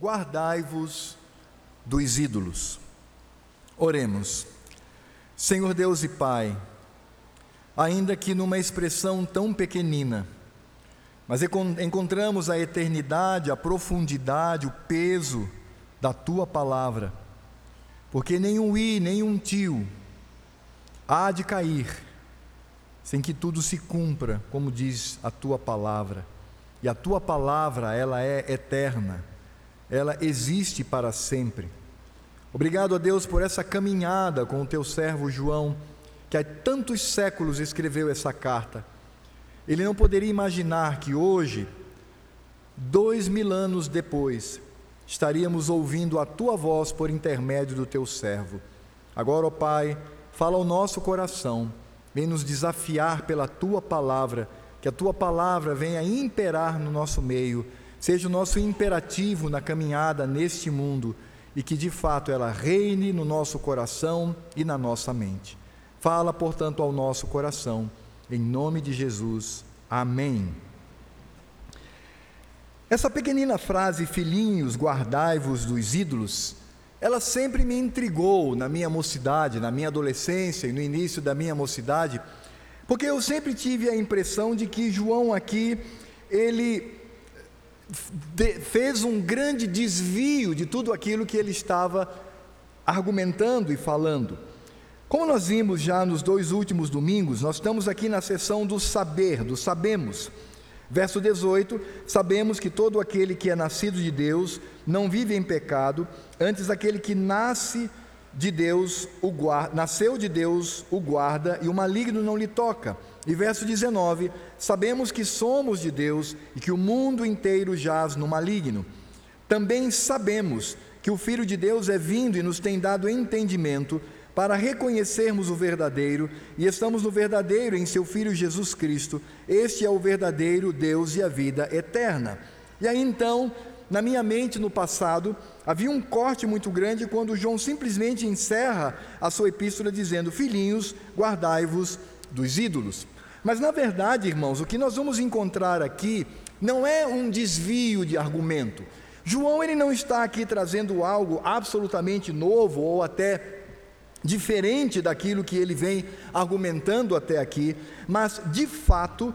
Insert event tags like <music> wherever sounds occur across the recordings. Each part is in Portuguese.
guardai-vos dos ídolos. Oremos. Senhor Deus e Pai, ainda que numa expressão tão pequenina, mas encontramos a eternidade, a profundidade, o peso da tua palavra, porque nenhum i, nenhum tio há de cair sem que tudo se cumpra, como diz a tua palavra. E a tua palavra, ela é eterna, ela existe para sempre. Obrigado a Deus por essa caminhada com o teu servo João, que há tantos séculos escreveu essa carta. Ele não poderia imaginar que hoje, dois mil anos depois, estaríamos ouvindo a tua voz por intermédio do teu servo. Agora, ó Pai, fala ao nosso coração, vem nos desafiar pela tua palavra, que a tua palavra venha imperar no nosso meio, seja o nosso imperativo na caminhada neste mundo e que de fato ela reine no nosso coração e na nossa mente. Fala, portanto, ao nosso coração, em nome de Jesus. Amém. Essa pequenina frase, filhinhos, guardai-vos dos ídolos, ela sempre me intrigou na minha mocidade, na minha adolescência e no início da minha mocidade, porque eu sempre tive a impressão de que João aqui, ele fez um grande desvio de tudo aquilo que ele estava argumentando e falando. Como nós vimos já nos dois últimos domingos, nós estamos aqui na sessão do saber, do sabemos. Verso 18: Sabemos que todo aquele que é nascido de Deus não vive em pecado, antes aquele que nasce de Deus o guarda, nasceu de Deus o guarda e o maligno não lhe toca. E verso 19: Sabemos que somos de Deus e que o mundo inteiro jaz no maligno. Também sabemos que o Filho de Deus é vindo e nos tem dado entendimento para reconhecermos o verdadeiro, e estamos no verdadeiro em seu Filho Jesus Cristo. Este é o verdadeiro Deus e a vida eterna. E aí então, na minha mente no passado, havia um corte muito grande quando João simplesmente encerra a sua epístola dizendo: Filhinhos, guardai-vos dos ídolos. Mas na verdade, irmãos, o que nós vamos encontrar aqui não é um desvio de argumento. João ele não está aqui trazendo algo absolutamente novo ou até diferente daquilo que ele vem argumentando até aqui, mas de fato,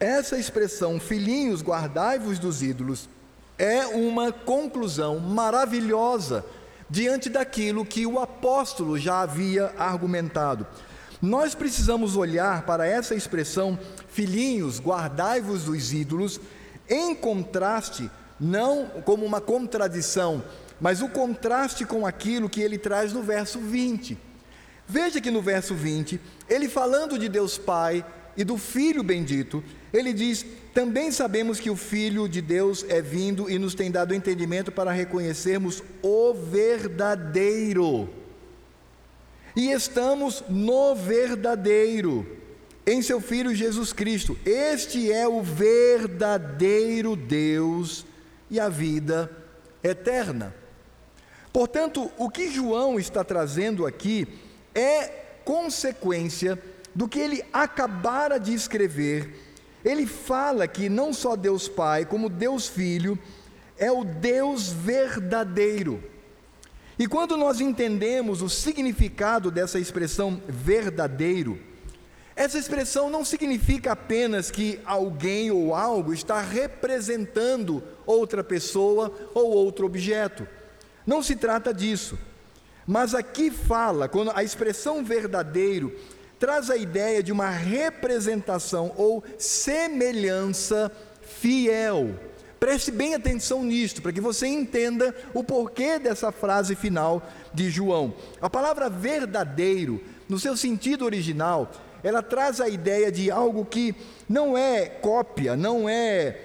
essa expressão filhinhos, guardai-vos dos ídolos é uma conclusão maravilhosa diante daquilo que o apóstolo já havia argumentado. Nós precisamos olhar para essa expressão, filhinhos, guardai-vos dos ídolos, em contraste, não como uma contradição, mas o contraste com aquilo que ele traz no verso 20. Veja que no verso 20, ele falando de Deus Pai e do Filho bendito, ele diz: Também sabemos que o Filho de Deus é vindo e nos tem dado entendimento para reconhecermos o verdadeiro e estamos no verdadeiro, em seu Filho Jesus Cristo. Este é o verdadeiro Deus e a vida eterna. Portanto, o que João está trazendo aqui é consequência do que ele acabara de escrever. Ele fala que não só Deus Pai, como Deus Filho, é o Deus verdadeiro. E quando nós entendemos o significado dessa expressão verdadeiro, essa expressão não significa apenas que alguém ou algo está representando outra pessoa ou outro objeto. Não se trata disso. Mas aqui fala, quando a expressão verdadeiro traz a ideia de uma representação ou semelhança fiel Preste bem atenção nisto, para que você entenda o porquê dessa frase final de João. A palavra verdadeiro, no seu sentido original, ela traz a ideia de algo que não é cópia, não é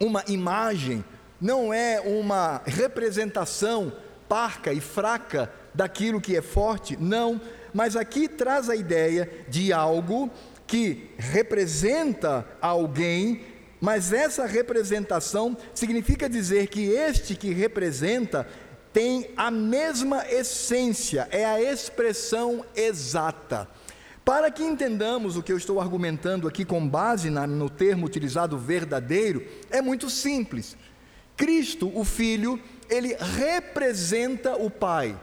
uma imagem, não é uma representação parca e fraca daquilo que é forte, não, mas aqui traz a ideia de algo que representa alguém mas essa representação significa dizer que este que representa tem a mesma essência, é a expressão exata. Para que entendamos o que eu estou argumentando aqui com base na, no termo utilizado verdadeiro, é muito simples. Cristo, o Filho, ele representa o Pai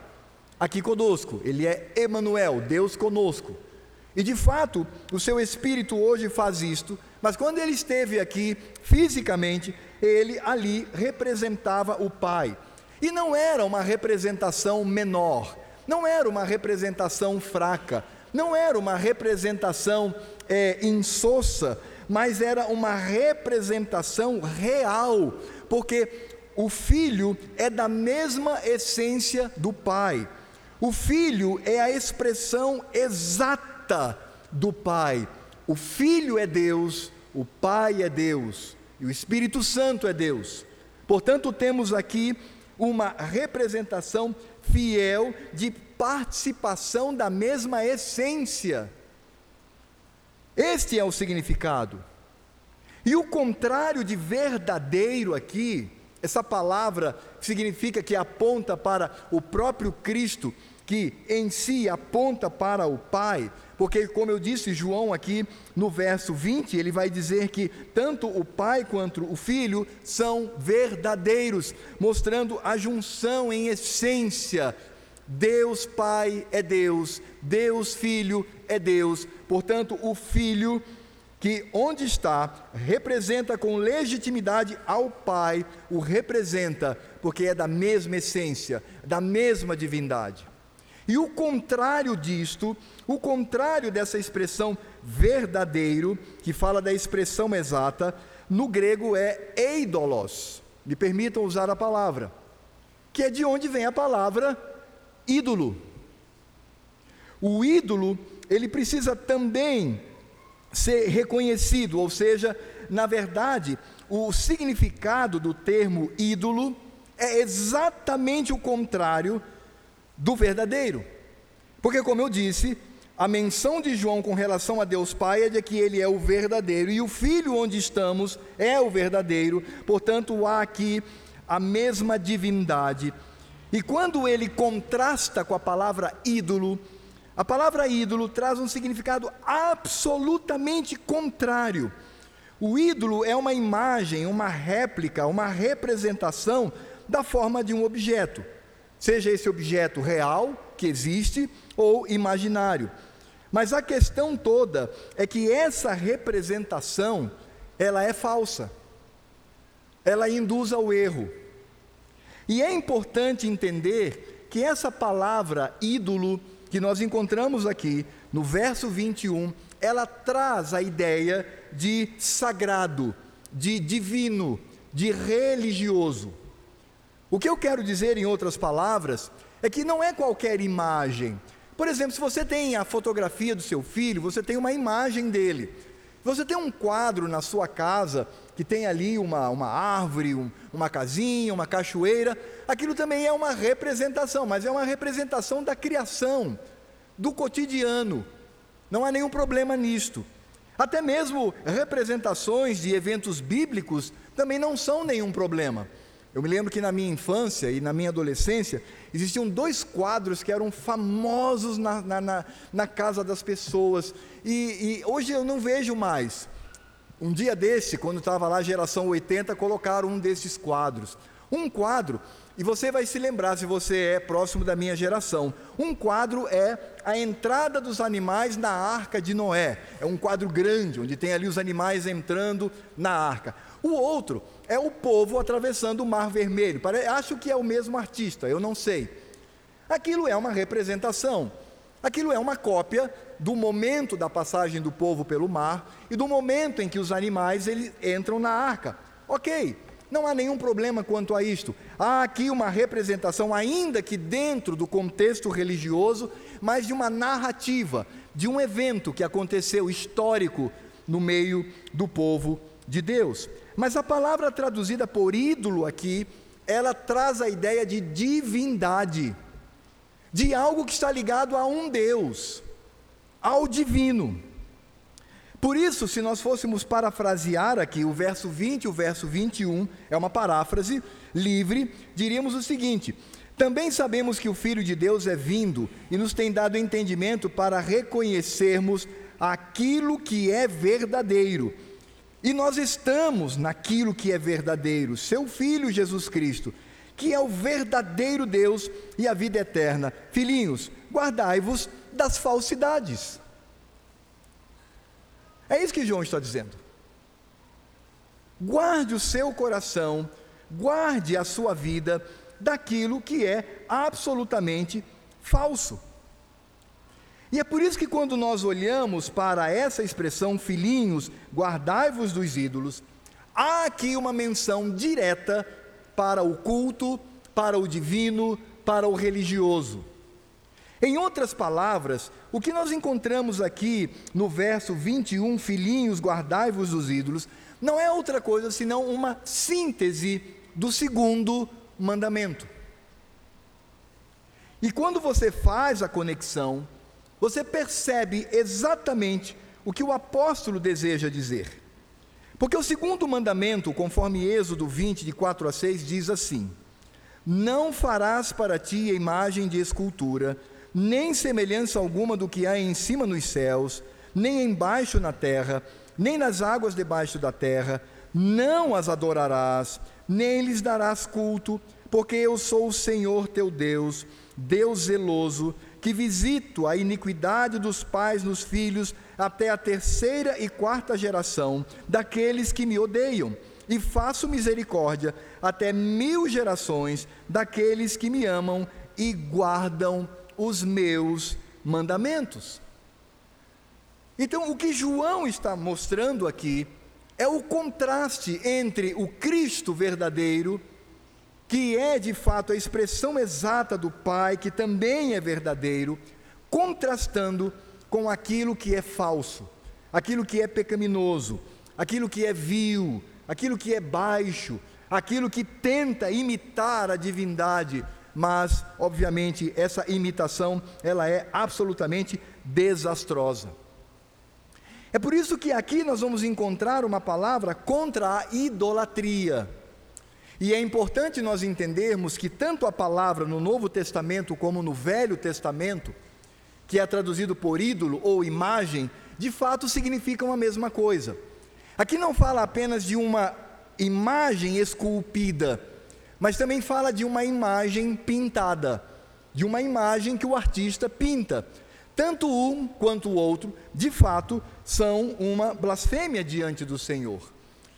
aqui conosco. Ele é Emanuel, Deus conosco. E de fato, o seu espírito hoje faz isto, mas quando ele esteve aqui fisicamente, ele ali representava o Pai. E não era uma representação menor, não era uma representação fraca, não era uma representação é, insossa, mas era uma representação real, porque o filho é da mesma essência do pai. O filho é a expressão exata do pai. O filho é Deus, o pai é Deus e o Espírito Santo é Deus. Portanto, temos aqui uma representação fiel de participação da mesma essência. Este é o significado. E o contrário de verdadeiro aqui, essa palavra significa que aponta para o próprio Cristo, que em si aponta para o Pai, porque, como eu disse, João aqui no verso 20, ele vai dizer que tanto o Pai quanto o Filho são verdadeiros, mostrando a junção em essência. Deus Pai é Deus, Deus Filho é Deus, portanto, o Filho que onde está, representa com legitimidade ao Pai, o representa, porque é da mesma essência, da mesma divindade. E o contrário disto, o contrário dessa expressão verdadeiro, que fala da expressão exata, no grego é eidolos. Me permitam usar a palavra, que é de onde vem a palavra ídolo. O ídolo, ele precisa também ser reconhecido, ou seja, na verdade, o significado do termo ídolo é exatamente o contrário do verdadeiro. Porque, como eu disse, a menção de João com relação a Deus Pai é de que ele é o verdadeiro e o Filho onde estamos é o verdadeiro, portanto, há aqui a mesma divindade. E quando ele contrasta com a palavra ídolo, a palavra ídolo traz um significado absolutamente contrário. O ídolo é uma imagem, uma réplica, uma representação da forma de um objeto, seja esse objeto real, que existe, ou imaginário. Mas a questão toda é que essa representação, ela é falsa. Ela induz ao erro. E é importante entender que essa palavra ídolo que nós encontramos aqui no verso 21, ela traz a ideia de sagrado, de divino, de religioso. O que eu quero dizer, em outras palavras, é que não é qualquer imagem. Por exemplo, se você tem a fotografia do seu filho, você tem uma imagem dele. Você tem um quadro na sua casa que tem ali uma, uma árvore, um, uma casinha, uma cachoeira, aquilo também é uma representação, mas é uma representação da criação, do cotidiano. Não há nenhum problema nisto. Até mesmo representações de eventos bíblicos também não são nenhum problema. Eu me lembro que na minha infância e na minha adolescência existiam dois quadros que eram famosos na, na, na, na casa das pessoas e, e, hoje eu não vejo mais. Um dia desse, quando estava lá geração 80, colocaram um desses quadros. Um quadro, e você vai se lembrar se você é próximo da minha geração. Um quadro é a entrada dos animais na arca de Noé. É um quadro grande, onde tem ali os animais entrando na arca. O outro é o povo atravessando o Mar Vermelho. Acho que é o mesmo artista, eu não sei. Aquilo é uma representação. Aquilo é uma cópia do momento da passagem do povo pelo mar e do momento em que os animais eles entram na arca. Ok, não há nenhum problema quanto a isto. Há aqui uma representação, ainda que dentro do contexto religioso, mas de uma narrativa, de um evento que aconteceu histórico no meio do povo de Deus. Mas a palavra traduzida por ídolo aqui, ela traz a ideia de divindade, de algo que está ligado a um Deus, ao divino. Por isso, se nós fôssemos parafrasear aqui o verso 20 e o verso 21, é uma paráfrase livre, diríamos o seguinte: Também sabemos que o Filho de Deus é vindo e nos tem dado entendimento para reconhecermos aquilo que é verdadeiro E nós estamos naquilo que é verdadeiro, seu Filho Jesus Cristo, que é o verdadeiro Deus e a vida eterna. Filhinhos, guardai-vos das falsidades. É isso que João está dizendo. Guarde o seu coração, guarde a sua vida daquilo que é absolutamente falso. E é por isso que quando nós olhamos para essa expressão, filhinhos, guardai-vos dos ídolos, há aqui uma menção direta para o culto, para o divino, para o religioso. Em outras palavras, o que nós encontramos aqui no verso 21, filhinhos, guardai-vos dos ídolos, não é outra coisa senão uma síntese do segundo mandamento. E quando você faz a conexão, você percebe exatamente o que o apóstolo deseja dizer. Porque o segundo mandamento, conforme Êxodo 20, de 4 a 6, diz assim: Não farás para ti imagem de escultura, nem semelhança alguma do que há em cima nos céus, nem embaixo na terra, nem nas águas debaixo da terra, não as adorarás, nem lhes darás culto, porque eu sou o Senhor teu Deus, Deus zeloso, que visito a iniquidade dos pais nos filhos até a terceira e quarta geração daqueles que me odeiam, e faço misericórdia até mil gerações daqueles que me amam e guardam os meus mandamentos. Então, o que João está mostrando aqui é o contraste entre o Cristo verdadeiro que é de fato a expressão exata do Pai, que também é verdadeiro, contrastando com aquilo que é falso, aquilo que é pecaminoso, aquilo que é vil, aquilo que é baixo, aquilo que tenta imitar a divindade, mas obviamente essa imitação ela é absolutamente desastrosa. É por isso que aqui nós vamos encontrar uma palavra contra a idolatria. E é importante nós entendermos que tanto a palavra no Novo Testamento como no Velho Testamento, que é traduzido por ídolo ou imagem, de fato significam a mesma coisa. Aqui não fala apenas de uma imagem esculpida, mas também fala de uma imagem pintada, de uma imagem que o artista pinta. Tanto um quanto o outro, de fato, são uma blasfêmia diante do Senhor.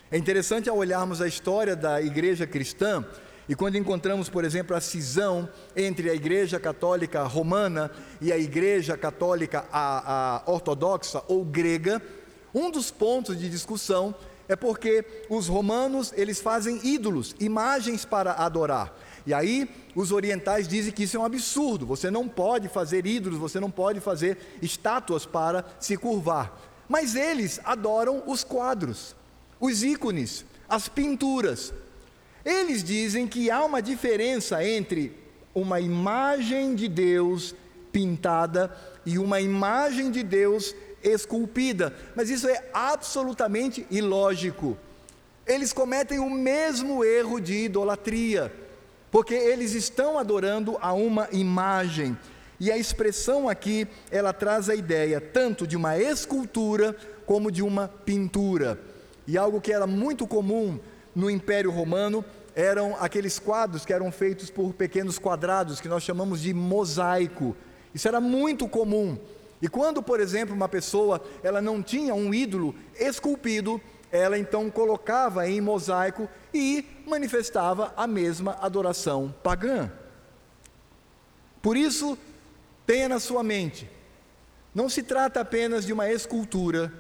É interessante ao olharmos a história da igreja cristã, e quando encontramos, por exemplo, a cisão entre a igreja católica romana e a igreja católica a, a ortodoxa ou grega, um dos pontos de discussão é porque os romanos eles fazem ídolos, imagens para adorar. E aí os orientais dizem que isso é um absurdo. Você não pode fazer ídolos, você não pode fazer estátuas para se curvar. Mas eles adoram os quadros os ícones, as pinturas. Eles dizem que há uma diferença entre uma imagem de Deus pintada e uma imagem de Deus esculpida, mas isso é absolutamente ilógico. Eles cometem o mesmo erro de idolatria, porque eles estão adorando a uma imagem. E a expressão aqui, ela traz a ideia tanto de uma escultura como de uma pintura. E algo que era muito comum no Império Romano eram aqueles quadros que eram feitos por pequenos quadrados, que nós chamamos de mosaico. Isso era muito comum. E quando, por exemplo, uma pessoa ela não tinha um ídolo esculpido, ela então colocava em mosaico e manifestava a mesma adoração pagã. Por isso, tenha na sua mente, não se trata apenas de uma escultura,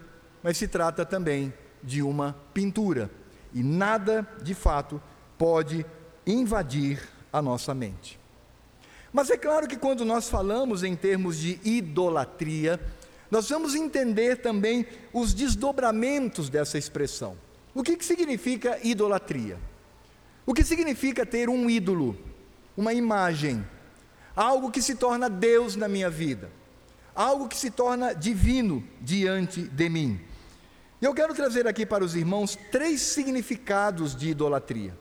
mas se trata também de uma pintura. E nada, de fato, pode invadir a nossa mente. Mas é claro que quando nós falamos em termos de idolatria, nós vamos entender também os desdobramentos dessa expressão. O que, que significa idolatria? O que significa ter um ídolo, uma imagem, algo que se torna Deus na minha vida, algo que se torna divino diante de mim? E eu quero trazer aqui para os irmãos três significados de idolatria.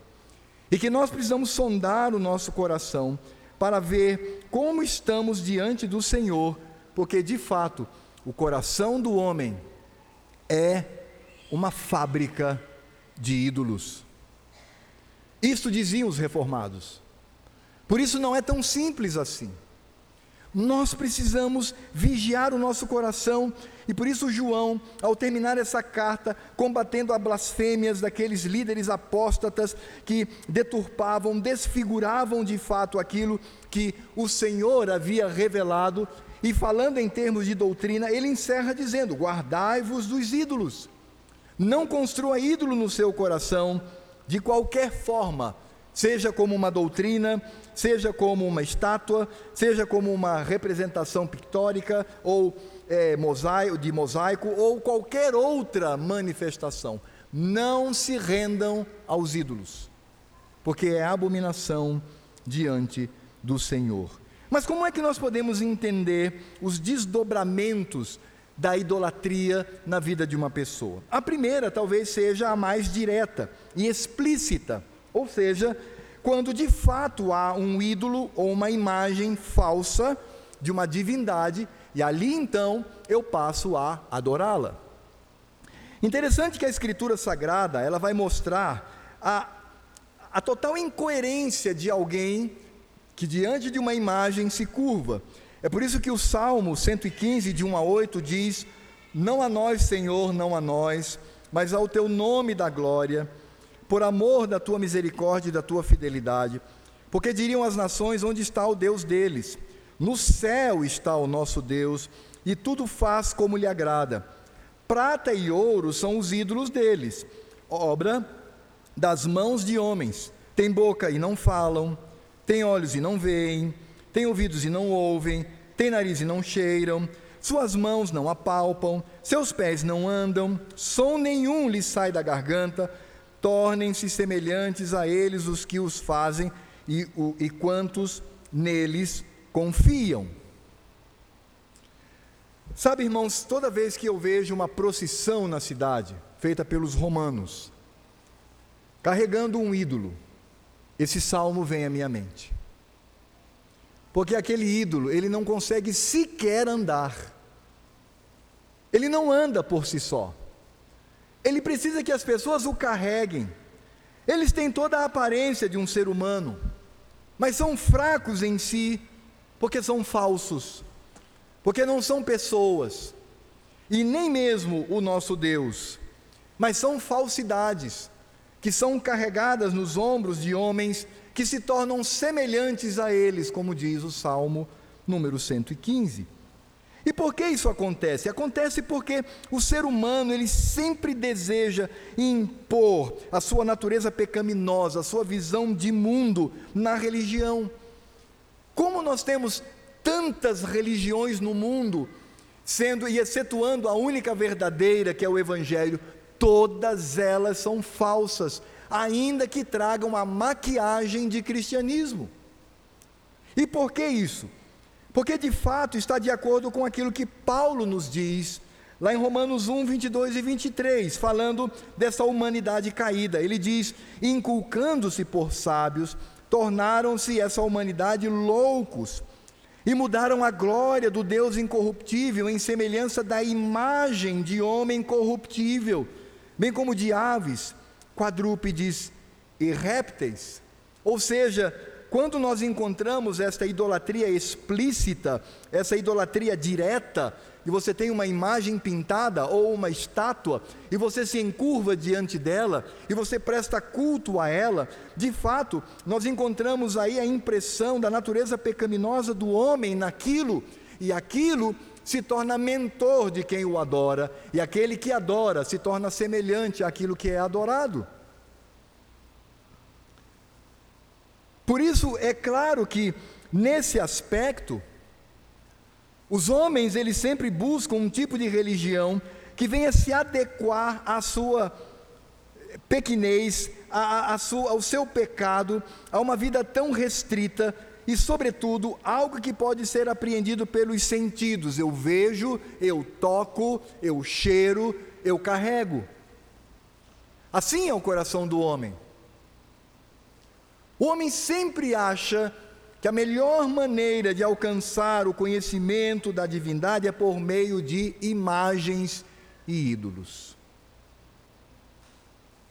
E que nós precisamos sondar o nosso coração para ver como estamos diante do Senhor, porque de fato o coração do homem é uma fábrica de ídolos. Isto diziam os reformados. Por isso não é tão simples assim. Nós precisamos vigiar o nosso coração e por isso João, ao terminar essa carta, combatendo as blasfêmias daqueles líderes apóstatas que deturpavam, desfiguravam de fato aquilo que o Senhor havia revelado, e falando em termos de doutrina, ele encerra dizendo: Guardai-vos dos ídolos. Não construa ídolo no seu coração de qualquer forma, seja como uma doutrina, seja como uma estátua, seja como uma representação pictórica ou é, mosaico, de mosaico ou qualquer outra manifestação. Não se rendam aos ídolos, porque é abominação diante do Senhor. Mas como é que nós podemos entender os desdobramentos da idolatria na vida de uma pessoa? A primeira talvez seja a mais direta e explícita, ou seja, quando de fato há um ídolo ou uma imagem falsa de uma divindade e ali então eu passo a adorá-la. Interessante que a Escritura Sagrada ela vai mostrar a, a total incoerência de alguém que diante de uma imagem se curva. É por isso que o Salmo 115, de 1 a 8, diz: Não a nós, Senhor, não a nós, mas ao teu nome da glória, por amor da tua misericórdia e da tua fidelidade. Porque diriam as nações: Onde está o Deus deles? No céu está o nosso Deus, e tudo faz como lhe agrada. Prata e ouro são os ídolos deles, obra das mãos de homens. Tem boca e não falam, tem olhos e não veem, tem ouvidos e não ouvem, tem nariz e não cheiram, suas mãos não apalpam, seus pés não andam, som nenhum lhes sai da garganta, tornem-se semelhantes a eles os que os fazem e, o, e quantos neles confiam. Sabe, irmãos, toda vez que eu vejo uma procissão na cidade, feita pelos romanos, carregando um ídolo, esse salmo vem à minha mente. Porque aquele ídolo, ele não consegue sequer andar. Ele não anda por si só. Ele precisa que as pessoas o carreguem. Eles têm toda a aparência de um ser humano, mas são fracos em si, porque são falsos, porque não são pessoas, e nem mesmo o nosso Deus, mas são falsidades que são carregadas nos ombros de homens que se tornam semelhantes a eles, como diz o Salmo número 115. E por que isso acontece? Acontece porque o ser humano, ele sempre deseja impor a sua natureza pecaminosa, a sua visão de mundo na religião. Como nós temos tantas religiões no mundo, sendo e excetuando a única verdadeira, que é o Evangelho, todas elas são falsas, ainda que tragam a maquiagem de cristianismo. E por que isso? Porque de fato está de acordo com aquilo que Paulo nos diz, lá em Romanos 1, 22 e 23, falando dessa humanidade caída. Ele diz: inculcando-se por sábios, tornaram-se essa humanidade loucos e mudaram a glória do Deus incorruptível em semelhança da imagem de homem corruptível, bem como de aves, quadrúpedes e répteis. Ou seja, quando nós encontramos esta idolatria explícita, essa idolatria direta, e você tem uma imagem pintada ou uma estátua, e você se encurva diante dela, e você presta culto a ela, de fato, nós encontramos aí a impressão da natureza pecaminosa do homem naquilo, e aquilo se torna mentor de quem o adora, e aquele que adora se torna semelhante àquilo que é adorado. Por isso, é claro que, nesse aspecto, os homens, eles sempre buscam um tipo de religião que venha se adequar à sua pequenez, a sua, ao seu pecado, a uma vida tão restrita e, sobretudo, algo que pode ser apreendido pelos sentidos. Eu vejo, eu toco, eu cheiro, eu carrego. Assim é o coração do homem. O homem sempre acha que a melhor maneira de alcançar o conhecimento da divindade é por meio de imagens e ídolos.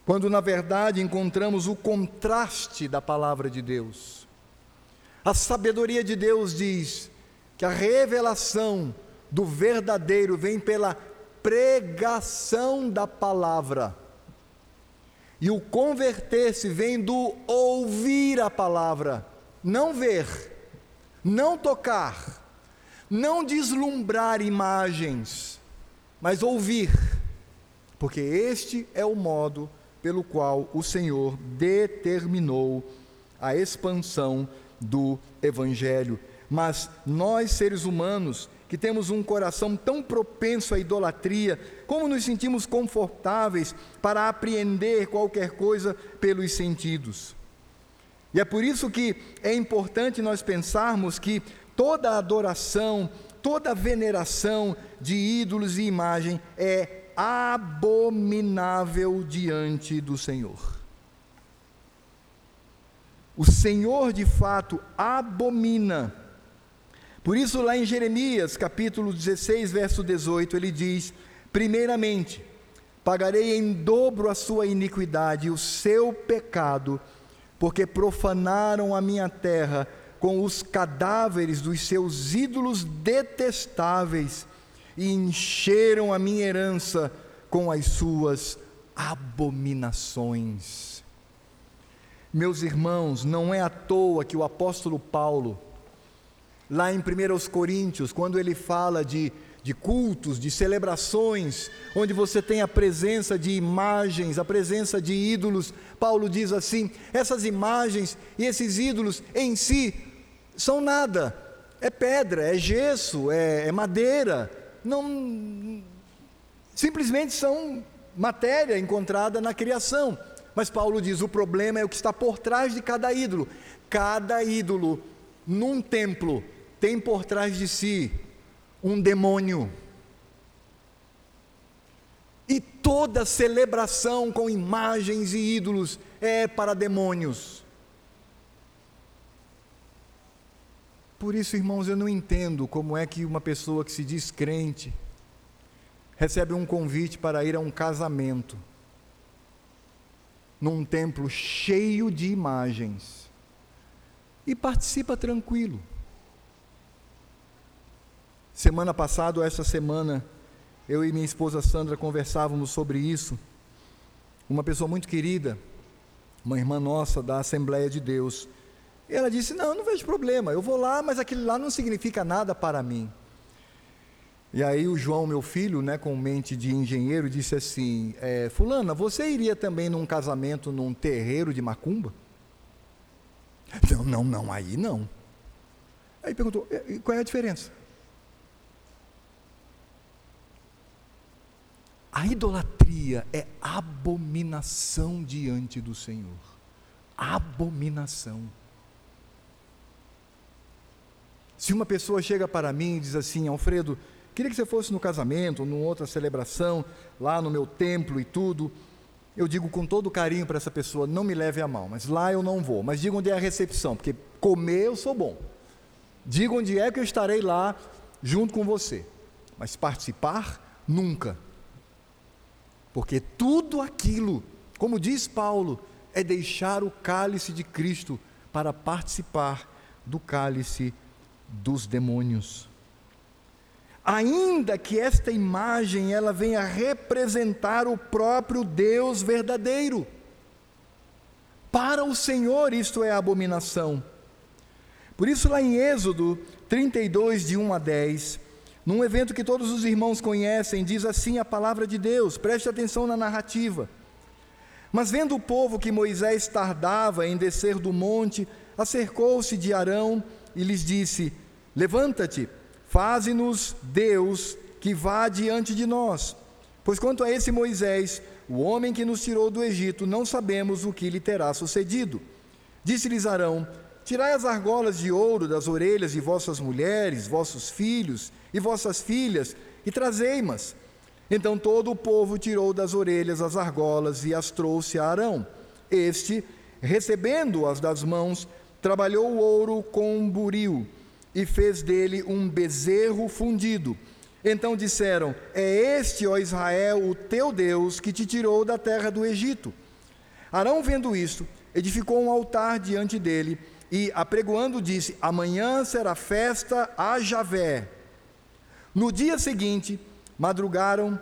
quando na verdade encontramos o contraste da palavra de Deus. A sabedoria de Deus diz que a revelação do verdadeiro vem pela pregação da palavra. E o converter-se vem do ouvir a palavra, não ver, não tocar, não deslumbrar imagens, mas ouvir, porque este é o modo pelo qual o Senhor determinou a expansão do Evangelho. Mas nós, seres humanos, que temos um coração tão propenso à idolatria, como nos sentimos confortáveis para apreender qualquer coisa pelos sentidos? E é por isso que é importante nós pensarmos que toda adoração, toda veneração de ídolos e imagem é abominável diante do Senhor. O Senhor de fato abomina. Por isso, lá em Jeremias, capítulo 16, verso 18, ele diz: Primeiramente, pagarei em dobro a sua iniquidade e o seu pecado, porque profanaram a minha terra com os cadáveres dos seus ídolos detestáveis e encheram a minha herança com as suas abominações. Meus irmãos, não é à toa que o apóstolo Paulo, lá em 1 Coríntios, quando ele fala de, de cultos, de celebrações, onde você tem a presença de imagens, a presença de ídolos, Paulo diz assim: essas imagens e esses ídolos em si são nada, é pedra, é gesso, é, é madeira, não simplesmente são matéria encontrada na criação. Mas Paulo diz: o problema é o que está por trás de cada ídolo. Cada ídolo num templo tem por trás de si um demônio. E toda celebração com imagens e ídolos é para demônios. Por isso, irmãos, eu não entendo como é que uma pessoa que se diz crente recebe um convite para ir a um casamento num templo cheio de imagens e participa tranquilo. Semana passada, ou essa semana, eu e minha esposa Sandra conversávamos sobre isso. Uma pessoa muito querida, uma irmã nossa da Assembleia de Deus, e ela disse: Não, não vejo problema, eu vou lá, mas aquilo lá não significa nada para mim. E aí o João, meu filho, né, com mente de engenheiro, disse assim: é, Fulana, você iria também num casamento num terreiro de macumba? <laughs> Não, não, não, aí não. Aí perguntou: qual é a diferença? A idolatria é abominação diante do Senhor. Abominação. Se uma pessoa chega para mim e diz assim, Alfredo, queria que você fosse no casamento, ou numa outra celebração, lá no meu templo e tudo, eu digo com todo carinho para essa pessoa, não me leve a mal, mas lá eu não vou, mas diga onde é a recepção, porque comer eu sou bom. Diga onde é que eu estarei lá junto com você, mas participar, nunca. Porque tudo aquilo, como diz Paulo, é deixar o cálice de Cristo para participar do cálice dos demônios. Ainda que esta imagem ela venha representar o próprio Deus verdadeiro. Para o Senhor isto é abominação. Por isso lá em Êxodo 32 de 1 a 10, num evento que todos os irmãos conhecem, diz assim a palavra de Deus, preste atenção na narrativa. Mas vendo o povo que Moisés tardava em descer do monte, acercou-se de Arão e lhes disse: Levanta-te, faze-nos Deus que vá diante de nós. Pois quanto a esse Moisés, o homem que nos tirou do Egito, não sabemos o que lhe terá sucedido. Disse-lhes Arão: Tirai as argolas de ouro das orelhas de vossas mulheres, vossos filhos e vossas filhas, e trazei-mas. Então todo o povo tirou das orelhas as argolas e as trouxe a Arão. Este, recebendo-as das mãos, trabalhou o ouro com um buril e fez dele um bezerro fundido. Então disseram: É este, ó Israel, o teu Deus, que te tirou da terra do Egito. Arão, vendo isto, edificou um altar diante dele e, apregoando, disse: Amanhã será festa a Javé. No dia seguinte, madrugaram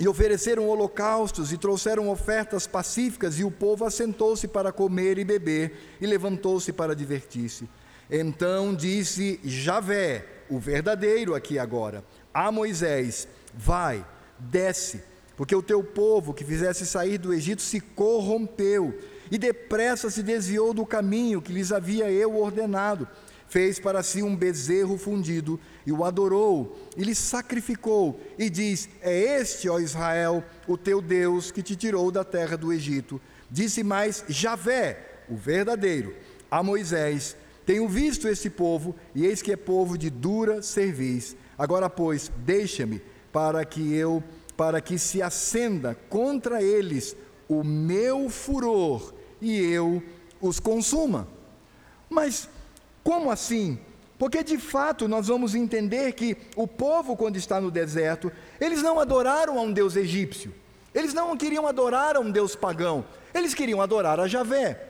e ofereceram holocaustos e trouxeram ofertas pacíficas, e o povo assentou-se para comer e beber, e levantou-se para divertir-se. Então disse Javé, o verdadeiro aqui agora, a Moisés: Vai, desce, porque o teu povo que fizesse sair do Egito se corrompeu e depressa se desviou do caminho que lhes havia eu ordenado. Fez para si um bezerro fundido e o adorou e lhe sacrificou. E diz: É este, ó Israel, o teu Deus que te tirou da terra do Egito. Disse mais Javé, o verdadeiro, a Moisés: Tenho visto este povo, e eis que é povo de dura cerviz. Agora, pois, deixa-me para que eu, para que se acenda contra eles o meu furor e eu os consuma. Mas como assim? Porque de fato nós vamos entender que o povo, quando está no deserto, eles não adoraram a um Deus egípcio, eles não queriam adorar a um Deus pagão, eles queriam adorar a Javé.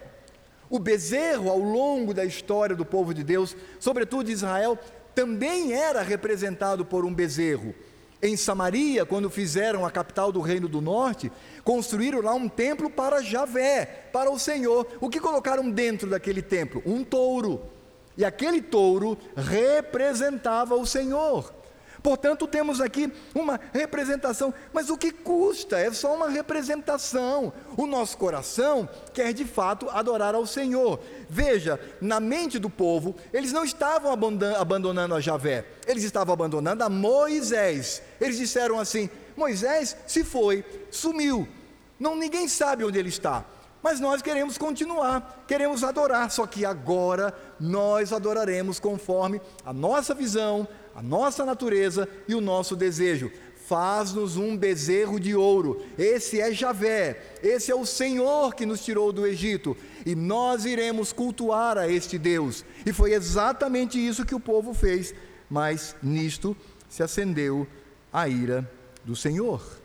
O bezerro, ao longo da história do povo de Deus, sobretudo de Israel, também era representado por um bezerro. Em Samaria, quando fizeram a capital do Reino do Norte, construíram lá um templo para Javé, para o Senhor. O que colocaram dentro daquele templo? Um touro. E aquele touro representava o Senhor. Portanto, temos aqui uma representação, mas o que custa? É só uma representação. O nosso coração quer de fato adorar ao Senhor. Veja, na mente do povo, eles não estavam abandonando a Javé, eles estavam abandonando a Moisés. Eles disseram assim: Moisés se foi, sumiu, não ninguém sabe onde ele está. Mas nós queremos continuar, queremos adorar, só que agora nós adoraremos conforme a nossa visão, a nossa natureza e o nosso desejo. Faz-nos um bezerro de ouro. Esse é Javé, esse é o Senhor que nos tirou do Egito, e nós iremos cultuar a este Deus. E foi exatamente isso que o povo fez, mas nisto se acendeu a ira do Senhor.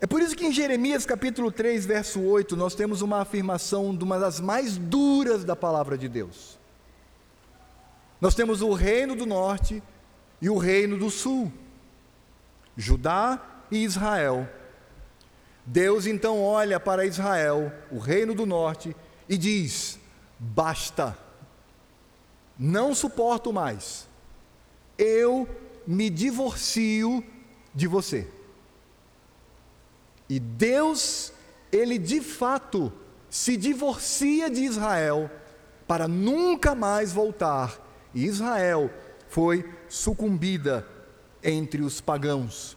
É por isso que em Jeremias capítulo 3, verso 8, nós temos uma afirmação de uma das mais duras da palavra de Deus. Nós temos o reino do norte e o reino do sul, Judá e Israel. Deus então olha para Israel, o reino do norte, e diz: basta, não suporto mais, eu me divorcio de você. E Deus, ele de fato se divorcia de Israel para nunca mais voltar e Israel foi sucumbida entre os pagãos.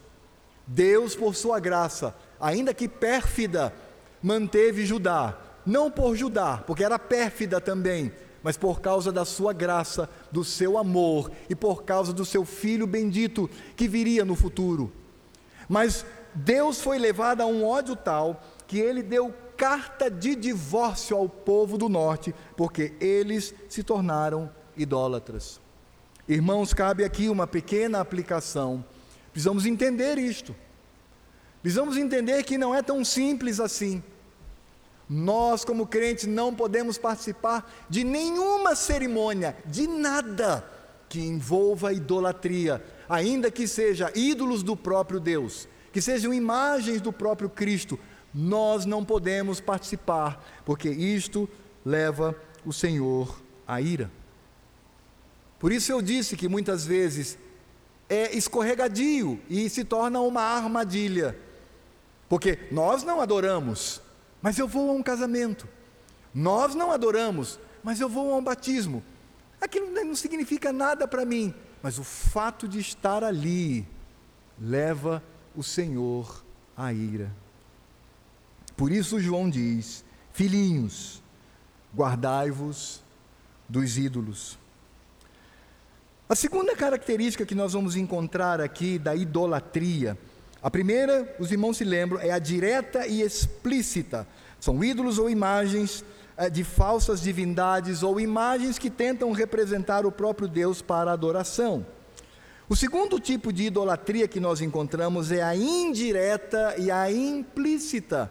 Deus, por sua graça, ainda que pérfida, manteve Judá, não por Judá, porque era pérfida também, mas por causa da sua graça, do seu amor e por causa do seu filho bendito que viria no futuro. Mas Deus foi levado a um ódio tal que ele deu carta de divórcio ao povo do norte, porque eles se tornaram idólatras. Irmãos, cabe aqui uma pequena aplicação. Precisamos entender isto. Precisamos entender que não é tão simples assim. Nós, como crentes, não podemos participar de nenhuma cerimônia, de nada que envolva idolatria, ainda que seja ídolos do próprio Deus, que sejam imagens do próprio Cristo. Nós não podemos participar, porque isto leva o Senhor à ira. Por isso eu disse que muitas vezes é escorregadio e se torna uma armadilha. Porque nós não adoramos, mas eu vou a um casamento. Nós não adoramos, mas eu vou a um batismo. Aquilo não significa nada para mim, mas o fato de estar ali leva o Senhor à ira. Por isso João diz: Filhinhos, guardai-vos dos ídolos. A segunda característica que nós vamos encontrar aqui da idolatria, a primeira, os irmãos se lembram, é a direta e explícita. São ídolos ou imagens eh, de falsas divindades ou imagens que tentam representar o próprio Deus para a adoração. O segundo tipo de idolatria que nós encontramos é a indireta e a implícita.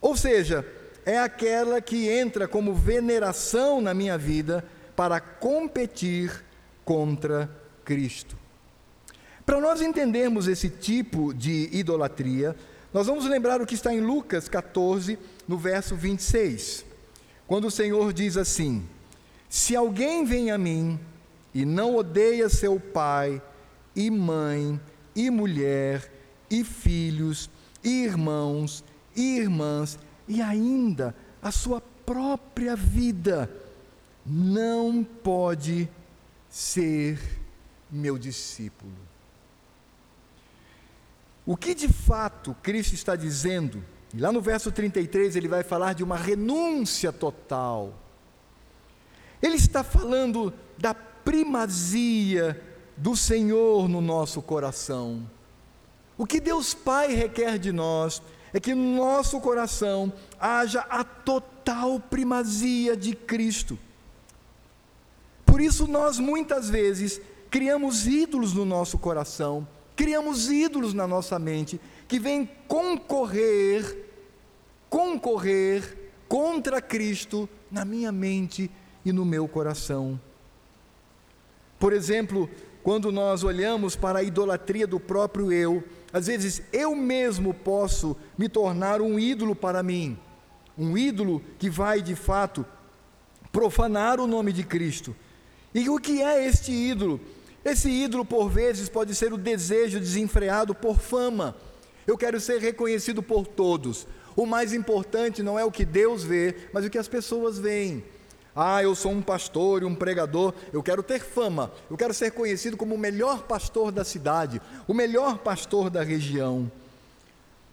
Ou seja, é aquela que entra como veneração na minha vida para competir contra Cristo. Para nós entendermos esse tipo de idolatria, nós vamos lembrar o que está em Lucas 14, no verso 26, quando o Senhor diz assim: Se alguém vem a mim e não odeia seu pai, e mãe, e mulher, e filhos, e irmãos, e irmãs, e ainda a sua própria vida, não pode ser meu discípulo. O que de fato Cristo está dizendo? E lá no verso 33 ele vai falar de uma renúncia total. Ele está falando da primazia do Senhor no nosso coração. O que Deus Pai requer de nós é que no nosso coração haja a total primazia de Cristo. Por isso, nós muitas vezes criamos ídolos no nosso coração, criamos ídolos na nossa mente, que vêm concorrer, concorrer contra Cristo na minha mente e no meu coração. Por exemplo, quando nós olhamos para a idolatria do próprio eu, às vezes eu mesmo posso me tornar um ídolo para mim, um ídolo que vai de fato profanar o nome de Cristo. E o que é este ídolo? Esse ídolo, por vezes, pode ser o desejo desenfreado por fama. Eu quero ser reconhecido por todos. O mais importante não é o que Deus vê, mas o que as pessoas veem. Ah, eu sou um pastor e um pregador, eu quero ter fama, eu quero ser conhecido como o melhor pastor da cidade, o melhor pastor da região.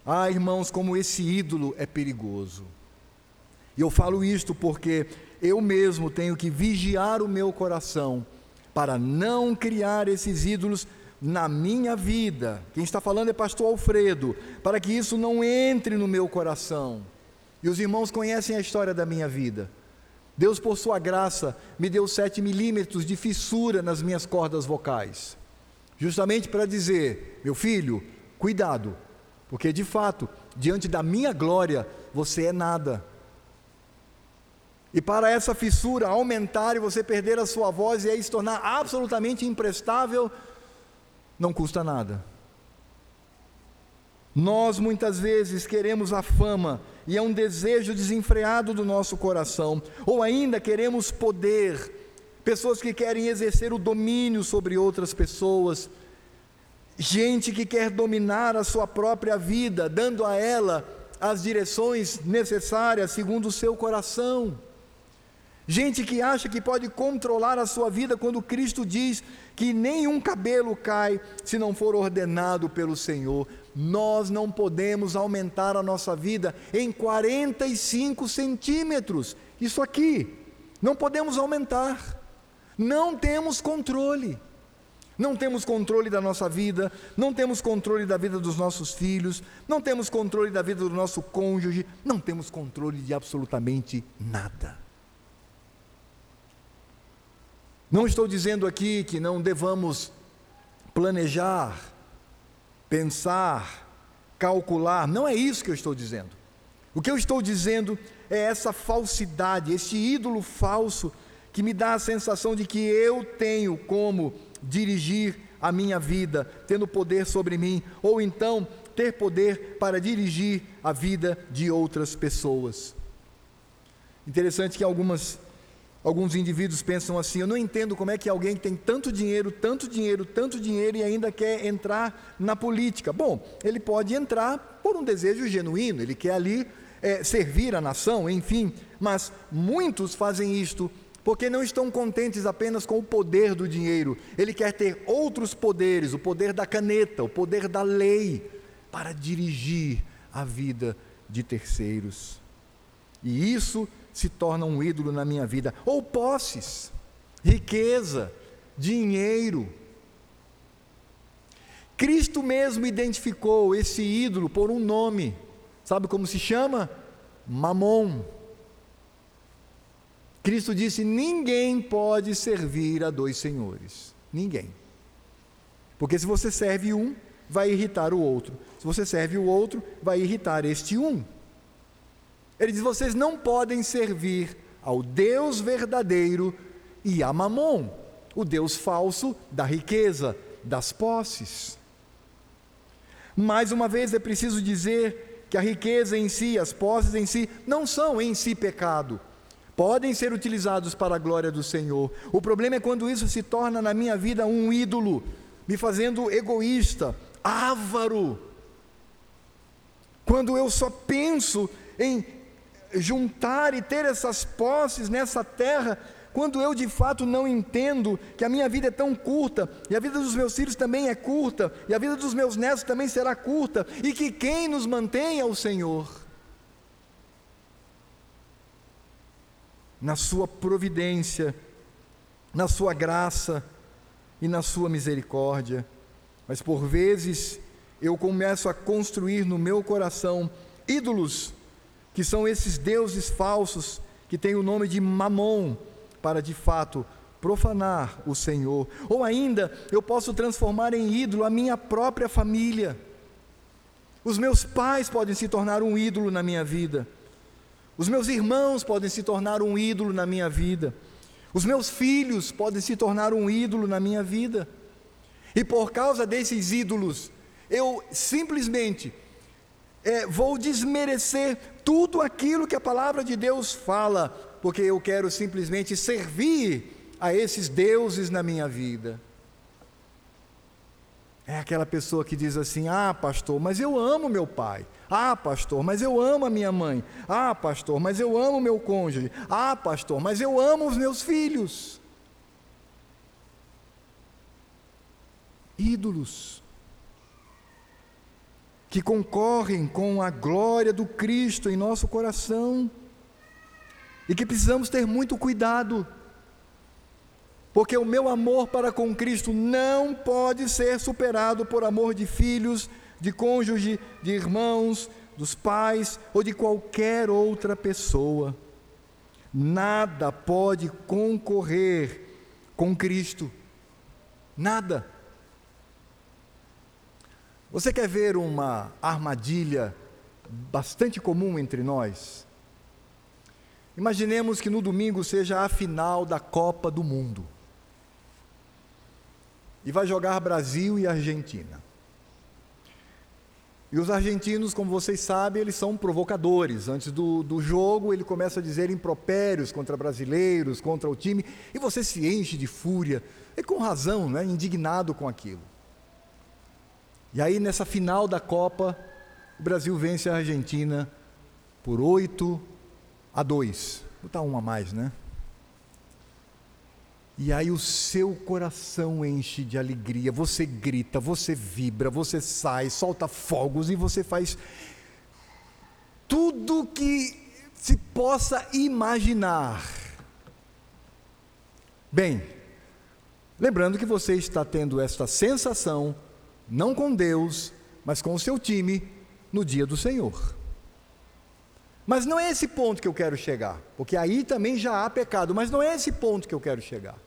Ah, irmãos, como esse ídolo é perigoso. E eu falo isto porque eu mesmo tenho que vigiar o meu coração para não criar esses ídolos na minha vida. Quem está falando é pastor Alfredo, para que isso não entre no meu coração. E os irmãos conhecem a história da minha vida. Deus, por sua graça, me deu sete milímetros de fissura nas minhas cordas vocais, justamente para dizer: meu filho, cuidado, porque de fato, diante da minha glória, você é nada. E para essa fissura aumentar e você perder a sua voz e aí se tornar absolutamente imprestável, não custa nada. Nós muitas vezes queremos a fama e é um desejo desenfreado do nosso coração, ou ainda queremos poder, pessoas que querem exercer o domínio sobre outras pessoas, gente que quer dominar a sua própria vida, dando a ela as direções necessárias segundo o seu coração. Gente que acha que pode controlar a sua vida quando Cristo diz que nenhum cabelo cai se não for ordenado pelo Senhor. Nós não podemos aumentar a nossa vida em 45 centímetros. Isso aqui. Não podemos aumentar. Não temos controle. Não temos controle da nossa vida, não temos controle da vida dos nossos filhos, não temos controle da vida do nosso cônjuge, não temos controle de absolutamente nada. Não estou dizendo aqui que não devamos planejar, pensar, calcular, não é isso que eu estou dizendo. O que eu estou dizendo é essa falsidade, esse ídolo falso que me dá a sensação de que eu tenho como dirigir a minha vida, tendo poder sobre mim, ou então ter poder para dirigir a vida de outras pessoas. Interessante que algumas Alguns indivíduos pensam assim: eu não entendo como é que alguém tem tanto dinheiro, tanto dinheiro, tanto dinheiro e ainda quer entrar na política. Bom, ele pode entrar por um desejo genuíno, ele quer ali é, servir a nação, enfim, mas muitos fazem isto porque não estão contentes apenas com o poder do dinheiro, ele quer ter outros poderes, o poder da caneta, o poder da lei, para dirigir a vida de terceiros. E isso se torna um ídolo na minha vida, ou posses, riqueza, dinheiro. Cristo mesmo identificou esse ídolo por um nome. Sabe como se chama? Mamon. Cristo disse: ninguém pode servir a dois senhores. Ninguém. Porque se você serve um, vai irritar o outro. Se você serve o outro, vai irritar este um. Ele diz: vocês não podem servir ao Deus verdadeiro e a Mamon, o Deus falso da riqueza, das posses. Mais uma vez é preciso dizer que a riqueza em si, as posses em si, não são em si pecado. Podem ser utilizados para a glória do Senhor. O problema é quando isso se torna na minha vida um ídolo, me fazendo egoísta, avaro. Quando eu só penso em juntar e ter essas posses nessa terra, quando eu de fato não entendo que a minha vida é tão curta, e a vida dos meus filhos também é curta, e a vida dos meus netos também será curta, e que quem nos mantém é o Senhor. Na Sua providência, na Sua graça e na Sua misericórdia, mas por vezes eu começo a construir no meu coração ídolos que são esses deuses falsos que têm o nome de Mamon, para de fato profanar o Senhor. Ou ainda, eu posso transformar em ídolo a minha própria família. Os meus pais podem se tornar um ídolo na minha vida. Os meus irmãos podem se tornar um ídolo na minha vida. Os meus filhos podem se tornar um ídolo na minha vida. E por causa desses ídolos, eu simplesmente é, vou desmerecer tudo aquilo que a palavra de Deus fala, porque eu quero simplesmente servir a esses deuses na minha vida. É aquela pessoa que diz assim: Ah, pastor, mas eu amo meu pai. Ah, pastor, mas eu amo a minha mãe. Ah, pastor, mas eu amo meu cônjuge. Ah, pastor, mas eu amo os meus filhos. Ídolos que concorrem com a glória do Cristo em nosso coração e que precisamos ter muito cuidado, porque o meu amor para com Cristo não pode ser superado por amor de filhos, de cônjuge, de irmãos, dos pais ou de qualquer outra pessoa. Nada pode concorrer com Cristo. Nada. Você quer ver uma armadilha bastante comum entre nós? Imaginemos que no domingo seja a final da Copa do Mundo. E vai jogar Brasil e Argentina. E os argentinos, como vocês sabem, eles são provocadores. Antes do, do jogo, ele começa a dizer impropérios contra brasileiros, contra o time, e você se enche de fúria, e com razão, né, indignado com aquilo. E aí, nessa final da Copa, o Brasil vence a Argentina por 8 a 2. Vou botar um a mais, né? E aí o seu coração enche de alegria, você grita, você vibra, você sai, solta fogos e você faz tudo que se possa imaginar. Bem, lembrando que você está tendo esta sensação não com Deus, mas com o seu time no dia do Senhor. Mas não é esse ponto que eu quero chegar, porque aí também já há pecado, mas não é esse ponto que eu quero chegar.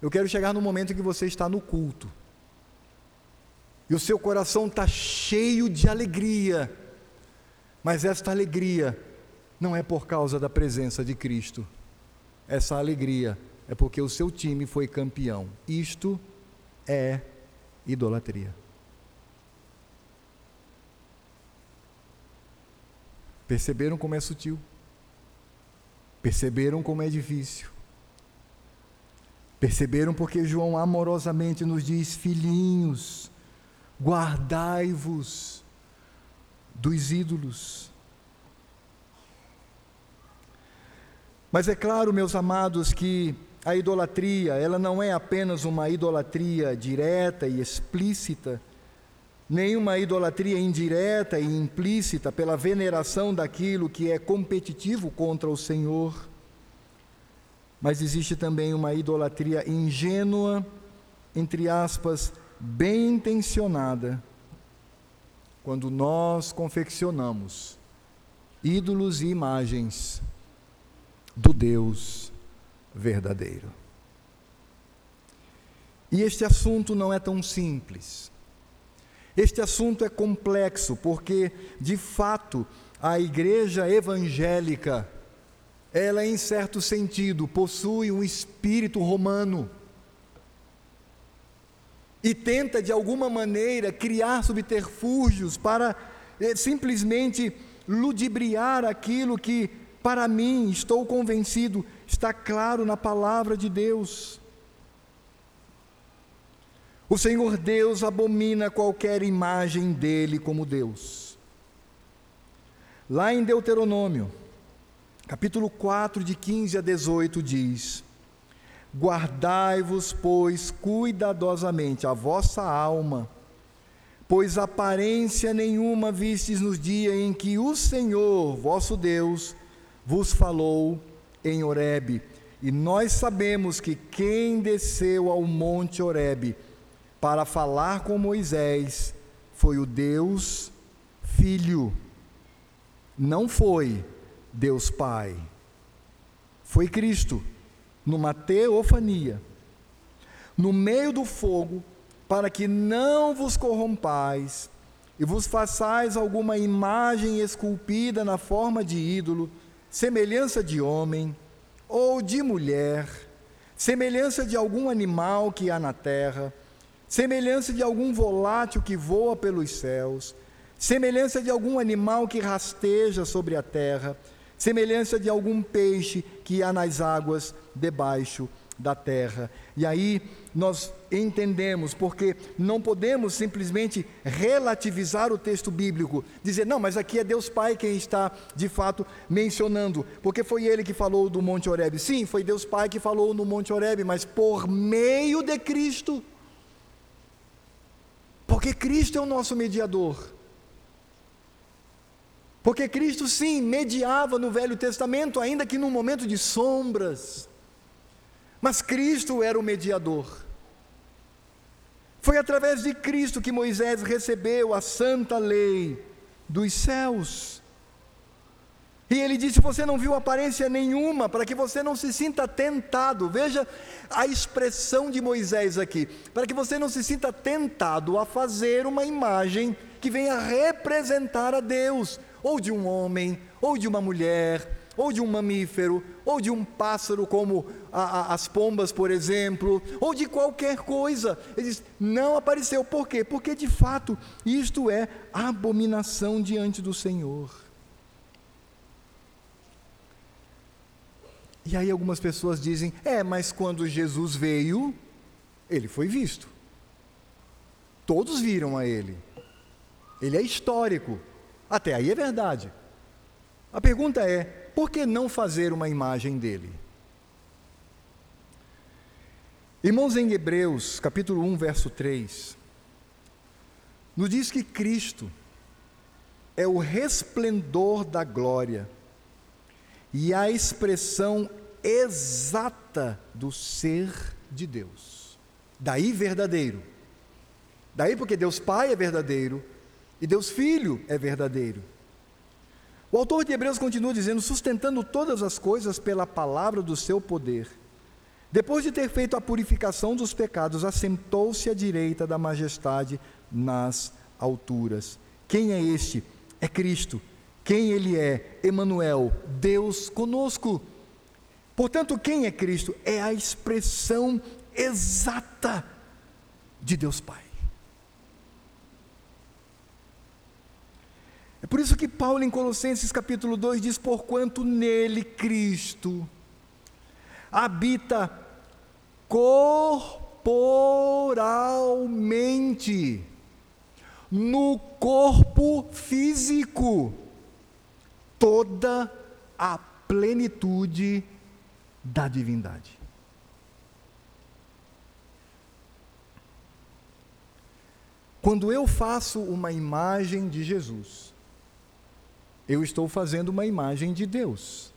Eu quero chegar no momento em que você está no culto, e o seu coração está cheio de alegria, mas esta alegria não é por causa da presença de Cristo, essa alegria é porque o seu time foi campeão. Isto é idolatria. Perceberam como é sutil? Perceberam como é difícil? Perceberam porque João amorosamente nos diz: filhinhos, guardai-vos dos ídolos. Mas é claro, meus amados, que a idolatria, ela não é apenas uma idolatria direta e explícita, nem uma idolatria indireta e implícita pela veneração daquilo que é competitivo contra o Senhor, mas existe também uma idolatria ingênua, entre aspas, bem intencionada, quando nós confeccionamos ídolos e imagens do Deus verdadeiro. E este assunto não é tão simples. Este assunto é complexo, porque, de fato, a igreja evangélica, ela, em certo sentido, possui um espírito romano e tenta, de alguma maneira, criar subterfúgios para eh, simplesmente ludibriar aquilo que, para mim, estou convencido, está claro na palavra de Deus. O Senhor Deus abomina qualquer imagem dele como Deus. Lá em Deuteronômio, capítulo 4, de 15 a 18, diz: Guardai-vos, pois, cuidadosamente a vossa alma, pois aparência nenhuma vistes no dia em que o Senhor, vosso Deus, vos falou em Horebe. E nós sabemos que quem desceu ao monte Horebe para falar com Moisés foi o Deus Filho. Não foi Deus Pai. Foi Cristo, numa teofania, no meio do fogo, para que não vos corrompais e vos façais alguma imagem esculpida na forma de ídolo, semelhança de homem ou de mulher, semelhança de algum animal que há na terra, semelhança de algum volátil que voa pelos céus, semelhança de algum animal que rasteja sobre a terra, semelhança de algum peixe que há nas águas debaixo da terra. E aí nós entendemos, porque não podemos simplesmente relativizar o texto bíblico, dizer, não, mas aqui é Deus Pai quem está de fato mencionando, porque foi ele que falou do Monte Oreb. Sim, foi Deus Pai que falou no Monte Oreb, mas por meio de Cristo. Porque Cristo é o nosso mediador. Porque Cristo, sim, mediava no Velho Testamento, ainda que num momento de sombras. Mas Cristo era o mediador. Foi através de Cristo que Moisés recebeu a santa lei dos céus. E ele disse: Você não viu aparência nenhuma, para que você não se sinta tentado. Veja a expressão de Moisés aqui: para que você não se sinta tentado a fazer uma imagem que venha representar a Deus ou de um homem, ou de uma mulher, ou de um mamífero, ou de um pássaro, como a, a, as pombas, por exemplo, ou de qualquer coisa. Ele diz: não apareceu. Por quê? Porque de fato isto é abominação diante do Senhor. E aí algumas pessoas dizem: é, mas quando Jesus veio, ele foi visto. Todos viram a ele. Ele é histórico. Até aí é verdade. A pergunta é: por que não fazer uma imagem dele? Irmãos, em Hebreus, capítulo 1, verso 3, nos diz que Cristo é o resplendor da glória e a expressão exata do ser de Deus. Daí verdadeiro. Daí porque Deus Pai é verdadeiro, e Deus Filho é verdadeiro. O autor de Hebreus continua dizendo: sustentando todas as coisas pela palavra do seu poder. Depois de ter feito a purificação dos pecados, assentou-se à direita da majestade nas alturas. Quem é este? É Cristo. Quem ele é? Emanuel, Deus conosco. Portanto, quem é Cristo? É a expressão exata de Deus Pai. É por isso que Paulo, em Colossenses capítulo 2, diz: Porquanto nele, Cristo, habita corporalmente, no corpo físico, toda a plenitude da divindade. Quando eu faço uma imagem de Jesus, eu estou fazendo uma imagem de Deus.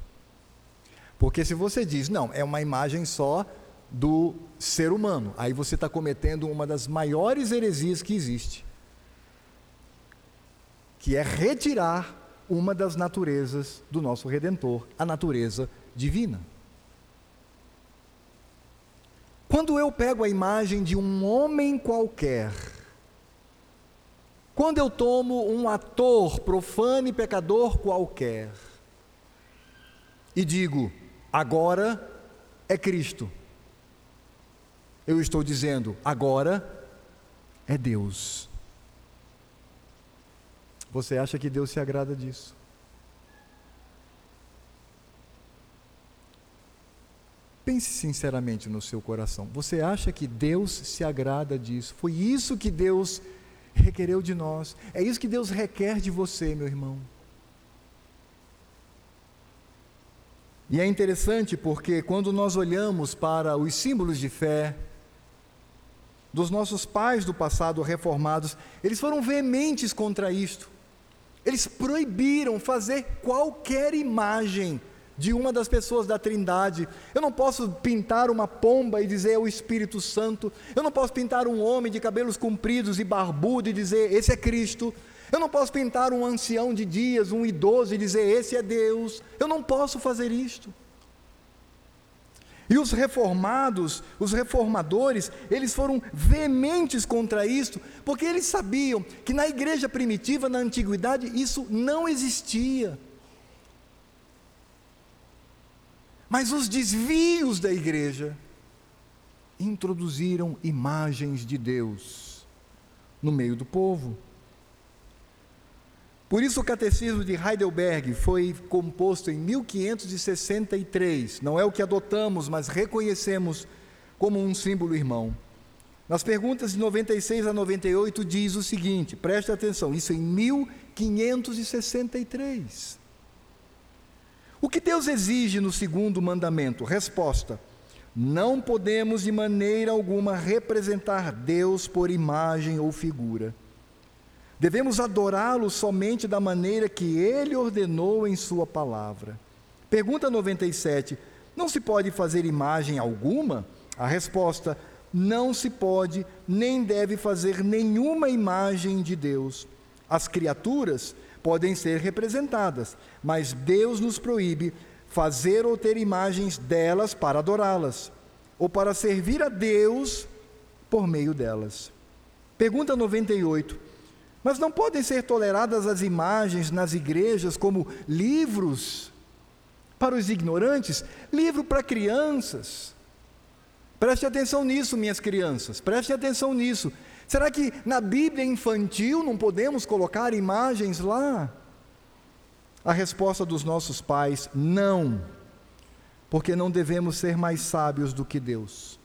Porque se você diz, não, é uma imagem só do ser humano, aí você está cometendo uma das maiores heresias que existe, que é retirar uma das naturezas do nosso Redentor, a natureza divina. Quando eu pego a imagem de um homem qualquer, quando eu tomo um ator profano e pecador qualquer, e digo, agora é Cristo, eu estou dizendo, agora é Deus. Você acha que Deus se agrada disso? Pense sinceramente no seu coração. Você acha que Deus se agrada disso? Foi isso que Deus requereu de nós. É isso que Deus requer de você, meu irmão. E é interessante porque quando nós olhamos para os símbolos de fé dos nossos pais do passado reformados, eles foram veementes contra isto. Eles proibiram fazer qualquer imagem de uma das pessoas da Trindade. Eu não posso pintar uma pomba e dizer é o Espírito Santo. Eu não posso pintar um homem de cabelos compridos e barbudo e dizer esse é Cristo. Eu não posso pintar um ancião de dias, um idoso e dizer esse é Deus. Eu não posso fazer isto. E os reformados, os reformadores, eles foram veementes contra isto, porque eles sabiam que na igreja primitiva, na antiguidade, isso não existia. Mas os desvios da igreja introduziram imagens de Deus no meio do povo. Por isso o catecismo de Heidelberg foi composto em 1563. Não é o que adotamos, mas reconhecemos como um símbolo irmão. Nas perguntas de 96 a 98 diz o seguinte: preste atenção, isso em 1563. O que Deus exige no segundo mandamento? Resposta: Não podemos de maneira alguma representar Deus por imagem ou figura. Devemos adorá-lo somente da maneira que ele ordenou em Sua palavra. Pergunta 97. Não se pode fazer imagem alguma? A resposta: não se pode, nem deve fazer nenhuma imagem de Deus. As criaturas podem ser representadas, mas Deus nos proíbe fazer ou ter imagens delas para adorá-las, ou para servir a Deus por meio delas. Pergunta 98. Mas não podem ser toleradas as imagens nas igrejas como livros para os ignorantes, livro para crianças. Preste atenção nisso, minhas crianças, preste atenção nisso. Será que na Bíblia infantil não podemos colocar imagens lá? A resposta dos nossos pais: não, porque não devemos ser mais sábios do que Deus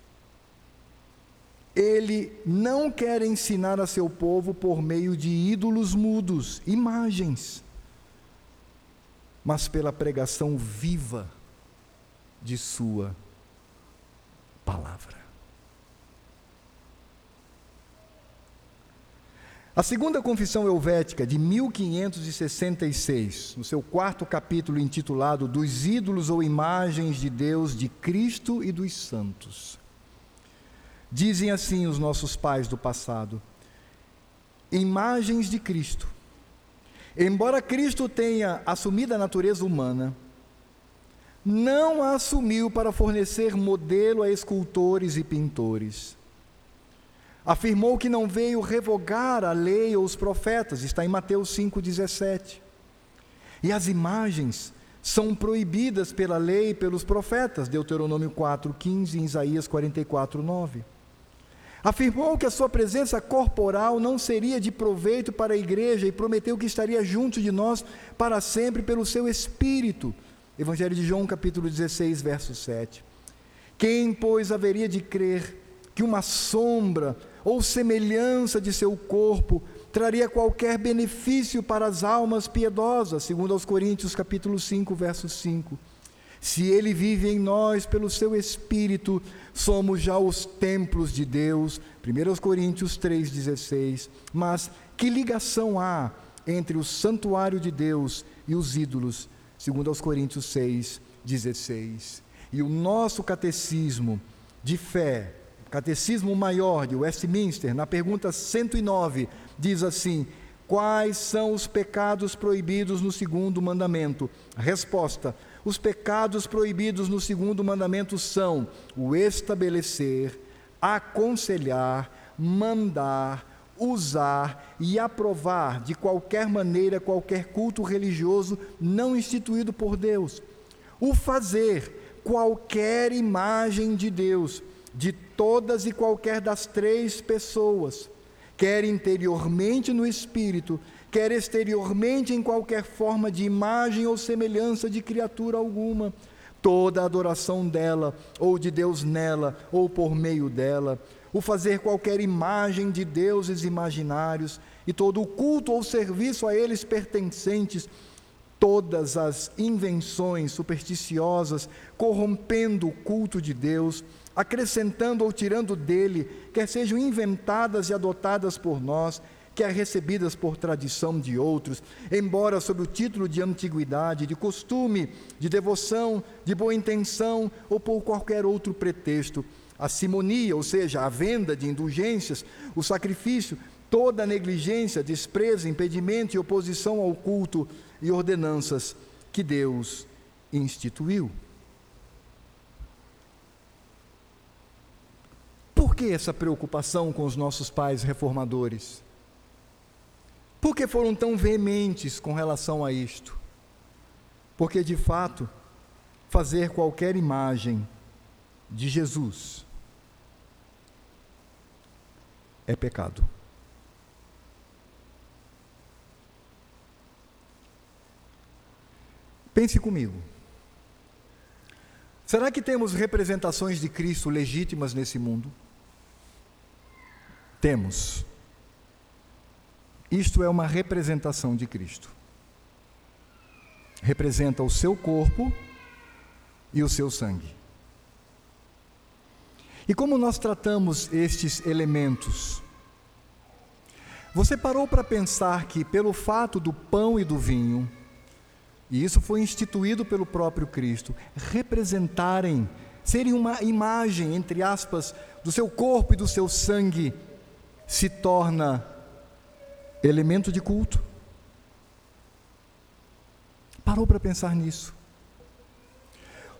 ele não quer ensinar a seu povo por meio de ídolos mudos, imagens, mas pela pregação viva de Sua palavra. A segunda confissão helvética, de 1566, no seu quarto capítulo intitulado Dos ídolos ou imagens de Deus, de Cristo e dos santos Dizem assim os nossos pais do passado: imagens de Cristo. Embora Cristo tenha assumido a natureza humana, não a assumiu para fornecer modelo a escultores e pintores. Afirmou que não veio revogar a lei ou os profetas, está em Mateus 5,17. E as imagens são proibidas pela lei e pelos profetas, Deuteronômio 4,15 e Isaías 44,9. Afirmou que a sua presença corporal não seria de proveito para a igreja e prometeu que estaria junto de nós para sempre pelo seu espírito. Evangelho de João, capítulo 16, verso 7. Quem, pois, haveria de crer que uma sombra ou semelhança de seu corpo traria qualquer benefício para as almas piedosas, segundo aos Coríntios capítulo 5, verso 5. Se ele vive em nós pelo seu espírito, somos já os templos de Deus. 1 Coríntios 3,16. Mas que ligação há entre o santuário de Deus e os ídolos? 2 Coríntios 6, 16. E o nosso catecismo de fé, catecismo maior de Westminster, na pergunta 109, diz assim: Quais são os pecados proibidos no segundo mandamento? Resposta: Os pecados proibidos no segundo mandamento são o estabelecer, aconselhar, mandar, usar e aprovar de qualquer maneira qualquer culto religioso não instituído por Deus, o fazer qualquer imagem de Deus, de todas e qualquer das três pessoas, quer interiormente no espírito, quer exteriormente em qualquer forma de imagem ou semelhança de criatura alguma, toda a adoração dela, ou de Deus nela, ou por meio dela, o fazer qualquer imagem de deuses imaginários e todo o culto ou serviço a eles pertencentes, todas as invenções supersticiosas, corrompendo o culto de Deus, acrescentando ou tirando dele, quer sejam inventadas e adotadas por nós, quer recebidas por tradição de outros, embora sob o título de antiguidade, de costume, de devoção, de boa intenção ou por qualquer outro pretexto a simonia, ou seja, a venda de indulgências, o sacrifício, toda negligência, desprezo, impedimento e oposição ao culto e ordenanças que Deus instituiu. Por que essa preocupação com os nossos pais reformadores? Por que foram tão veementes com relação a isto? Porque, de fato, fazer qualquer imagem de Jesus é pecado. Pense comigo. Será que temos representações de Cristo legítimas nesse mundo? Temos. Isto é uma representação de Cristo. Representa o seu corpo e o seu sangue. E como nós tratamos estes elementos? Você parou para pensar que, pelo fato do pão e do vinho, e isso foi instituído pelo próprio Cristo, representarem, serem uma imagem, entre aspas, do seu corpo e do seu sangue, se torna elemento de culto? Parou para pensar nisso?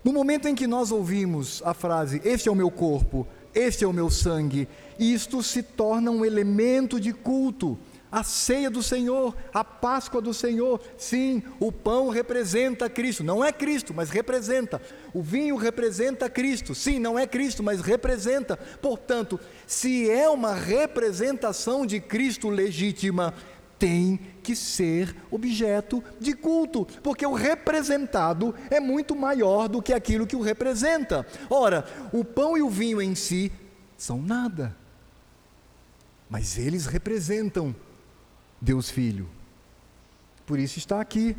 No momento em que nós ouvimos a frase, este é o meu corpo, este é o meu sangue, isto se torna um elemento de culto. A ceia do Senhor, a Páscoa do Senhor, sim, o pão representa Cristo, não é Cristo, mas representa. O vinho representa Cristo, sim, não é Cristo, mas representa. Portanto, se é uma representação de Cristo legítima, tem que ser objeto de culto, porque o representado é muito maior do que aquilo que o representa. Ora, o pão e o vinho em si são nada, mas eles representam Deus Filho. Por isso está aqui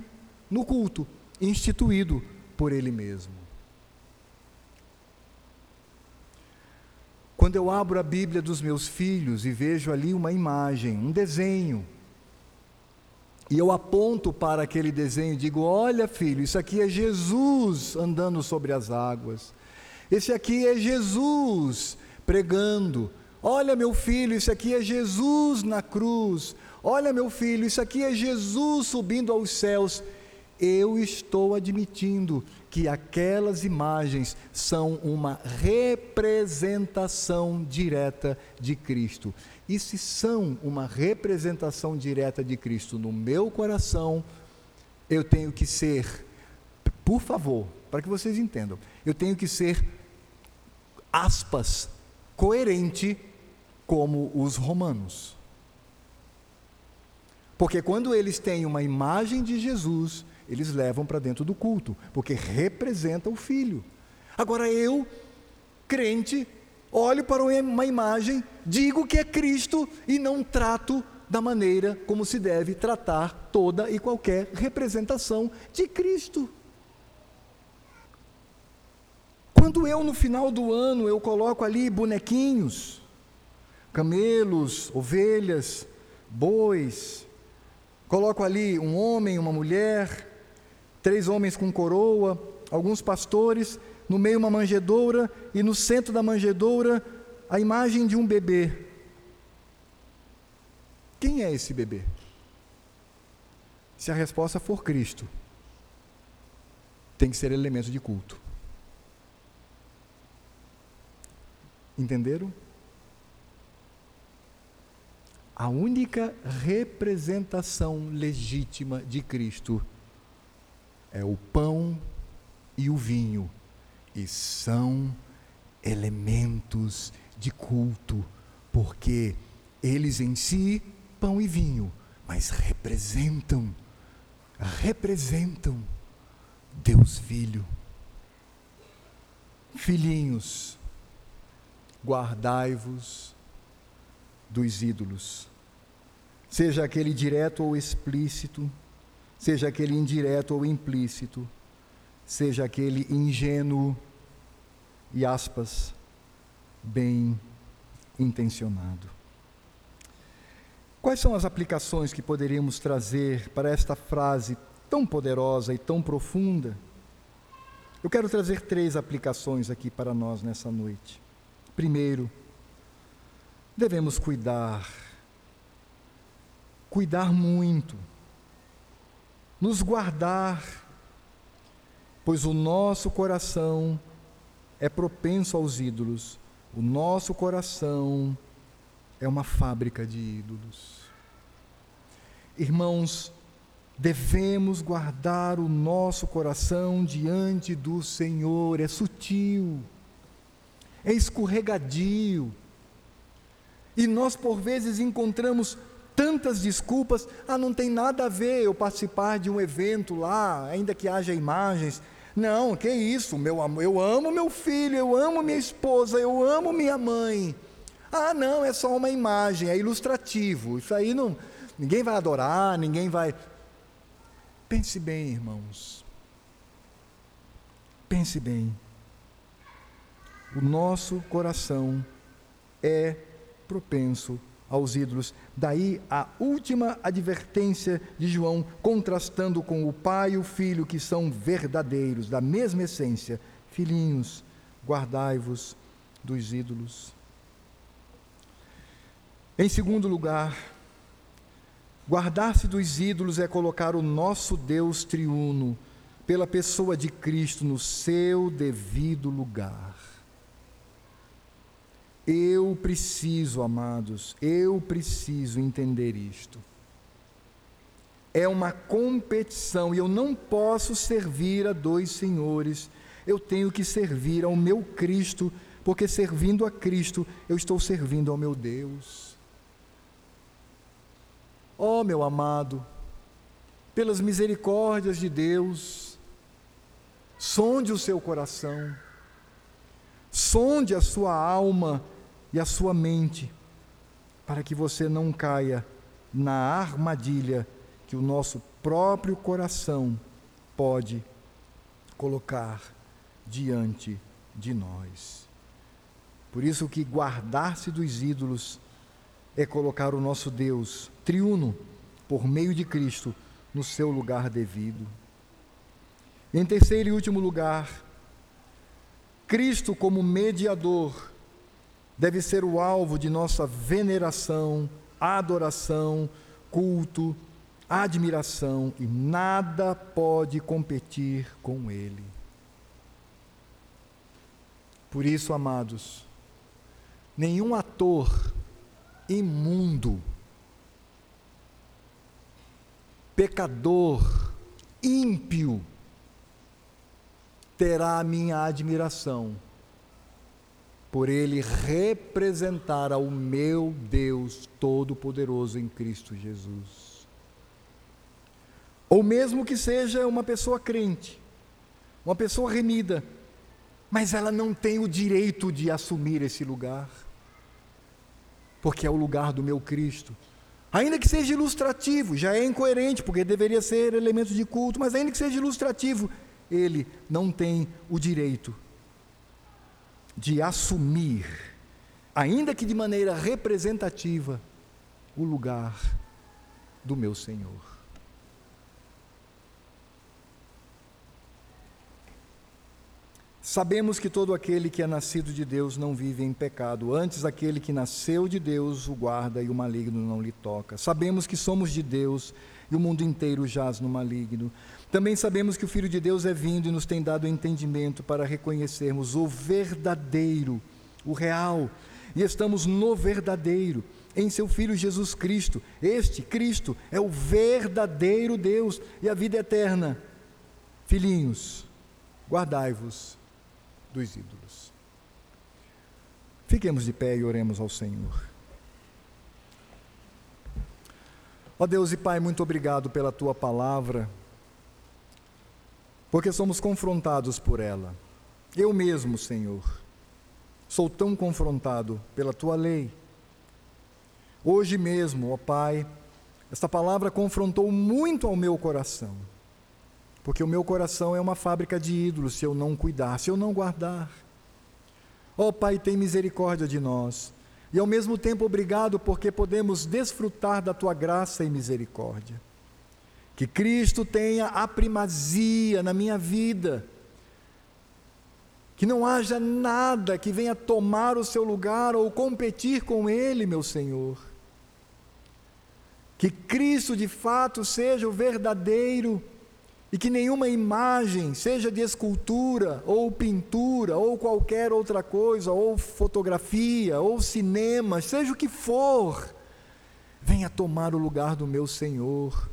no culto, instituído por Ele mesmo. Quando eu abro a Bíblia dos meus filhos e vejo ali uma imagem, um desenho, e eu aponto para aquele desenho e digo: Olha, filho, isso aqui é Jesus andando sobre as águas. Esse aqui é Jesus pregando. Olha, meu filho, isso aqui é Jesus na cruz. Olha, meu filho, isso aqui é Jesus subindo aos céus. Eu estou admitindo que aquelas imagens são uma representação direta de Cristo. E se são uma representação direta de Cristo no meu coração, eu tenho que ser, por favor, para que vocês entendam, eu tenho que ser, aspas, coerente como os romanos. Porque quando eles têm uma imagem de Jesus, eles levam para dentro do culto, porque representa o Filho. Agora eu, crente, olho para uma imagem, digo que é Cristo e não trato da maneira como se deve tratar toda e qualquer representação de Cristo. Quando eu no final do ano eu coloco ali bonequinhos, camelos, ovelhas, bois, coloco ali um homem, uma mulher, três homens com coroa, alguns pastores, no meio uma manjedoura e no centro da manjedoura a imagem de um bebê. Quem é esse bebê? Se a resposta for Cristo, tem que ser elemento de culto. Entenderam? A única representação legítima de Cristo é o pão e o vinho, e são elementos de culto, porque eles em si, pão e vinho, mas representam, representam Deus Filho. Filhinhos, guardai-vos dos ídolos, seja aquele direto ou explícito, seja aquele indireto ou implícito, seja aquele ingênuo e aspas, bem intencionado. Quais são as aplicações que poderíamos trazer para esta frase tão poderosa e tão profunda? Eu quero trazer três aplicações aqui para nós nessa noite. Primeiro, devemos cuidar, cuidar muito, nos guardar, pois o nosso coração é propenso aos ídolos, o nosso coração é uma fábrica de ídolos. Irmãos, devemos guardar o nosso coração diante do Senhor, é sutil, é escorregadio, e nós, por vezes, encontramos tantas desculpas, ah, não tem nada a ver eu participar de um evento lá, ainda que haja imagens. Não, que isso, meu amor, eu amo meu filho, eu amo minha esposa, eu amo minha mãe. Ah, não, é só uma imagem, é ilustrativo. Isso aí não, ninguém vai adorar, ninguém vai. Pense bem, irmãos. Pense bem. O nosso coração é propenso aos ídolos. Daí a última advertência de João, contrastando com o pai e o filho, que são verdadeiros, da mesma essência. Filhinhos, guardai-vos dos ídolos. Em segundo lugar, guardar-se dos ídolos é colocar o nosso Deus triuno, pela pessoa de Cristo, no seu devido lugar. Eu preciso, amados, eu preciso entender isto. É uma competição e eu não posso servir a dois senhores. Eu tenho que servir ao meu Cristo, porque servindo a Cristo, eu estou servindo ao meu Deus. Ó oh, meu amado, pelas misericórdias de Deus, sonde o seu coração, sonde a sua alma e a sua mente, para que você não caia na armadilha que o nosso próprio coração pode colocar diante de nós. Por isso que guardar-se dos ídolos é colocar o nosso Deus triuno por meio de Cristo no seu lugar devido. Em terceiro e último lugar, Cristo como mediador deve ser o alvo de nossa veneração, adoração, culto, admiração e nada pode competir com ele. Por isso, amados, nenhum ator imundo, pecador, ímpio, terá a minha admiração por ele representar ao meu Deus Todo-Poderoso em Cristo Jesus. Ou mesmo que seja uma pessoa crente, uma pessoa remida, mas ela não tem o direito de assumir esse lugar, porque é o lugar do meu Cristo. Ainda que seja ilustrativo, já é incoerente, porque deveria ser elemento de culto, mas ainda que seja ilustrativo, ele não tem o direito de assumir, ainda que de maneira representativa, o lugar do meu Senhor. Sabemos que todo aquele que é nascido de Deus não vive em pecado, antes aquele que nasceu de Deus o guarda e o maligno não lhe toca. Sabemos que somos de Deus e o mundo inteiro jaz no maligno. Também sabemos que o Filho de Deus é vindo e nos tem dado entendimento para reconhecermos o verdadeiro, o real, e estamos no verdadeiro, em seu Filho Jesus Cristo. Este, Cristo, é o verdadeiro Deus e a vida eterna. Filhinhos, guardai-vos dos ídolos. Fiquemos de pé e oremos ao Senhor. Ó Deus e Pai, muito obrigado pela tua palavra, porque somos confrontados por ela. Eu mesmo, Senhor, sou tão confrontado pela tua lei. Hoje mesmo, ó Pai, esta palavra confrontou muito ao meu coração, porque o meu coração é uma fábrica de ídolos se eu não cuidar, se eu não guardar. Ó Pai, tem misericórdia de nós e ao mesmo tempo obrigado porque podemos desfrutar da tua graça e misericórdia. Que Cristo tenha a primazia na minha vida. Que não haja nada que venha tomar o seu lugar ou competir com Ele, meu Senhor. Que Cristo de fato seja o verdadeiro e que nenhuma imagem, seja de escultura, ou pintura, ou qualquer outra coisa, ou fotografia, ou cinema, seja o que for, venha tomar o lugar do meu Senhor.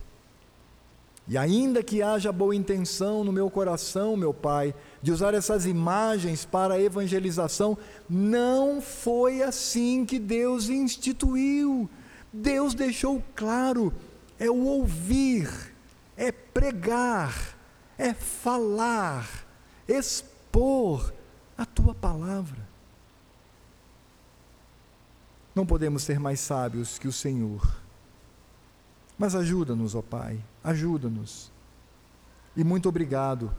E ainda que haja boa intenção no meu coração, meu Pai, de usar essas imagens para a evangelização, não foi assim que Deus instituiu. Deus deixou claro: é o ouvir é pregar, é falar, expor a tua palavra. Não podemos ser mais sábios que o Senhor. Mas ajuda-nos, ó Pai, ajuda-nos. E muito obrigado,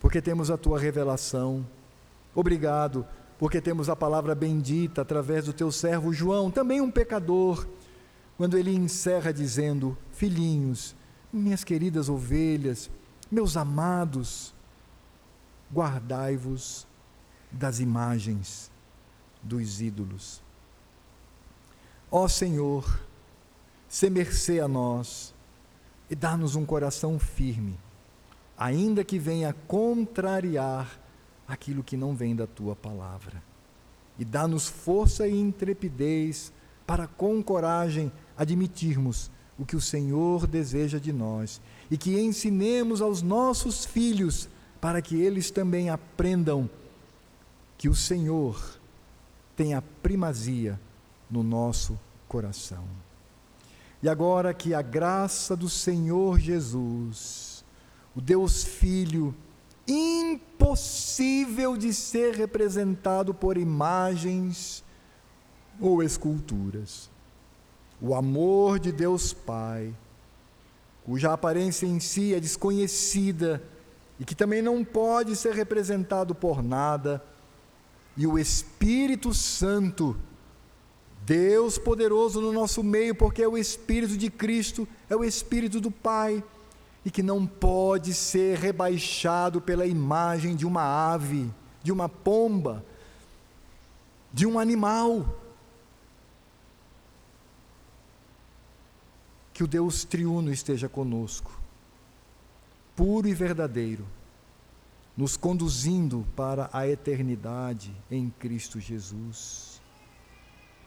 porque temos a tua revelação. Obrigado, porque temos a palavra bendita através do teu servo João, também um pecador, quando ele encerra dizendo: Filhinhos, minhas queridas ovelhas, meus amados, guardai-vos das imagens dos ídolos. Ó Senhor, se mercê a nós e dá-nos um coração firme, ainda que venha contrariar aquilo que não vem da tua palavra. E dá-nos força e intrepidez para com coragem admitirmos o que o Senhor deseja de nós e que ensinemos aos nossos filhos para que eles também aprendam que o Senhor tem a primazia no nosso coração. E agora que a graça do Senhor Jesus, o Deus Filho, impossível de ser representado por imagens ou esculturas, o amor de Deus Pai, cuja aparência em si é desconhecida e que também não pode ser representado por nada, e o Espírito Santo, Deus poderoso no nosso meio, porque é o Espírito de Cristo, é o Espírito do Pai, e que não pode ser rebaixado pela imagem de uma ave, de uma pomba, de um animal. que o Deus triuno esteja conosco, puro e verdadeiro, nos conduzindo para a eternidade em Cristo Jesus,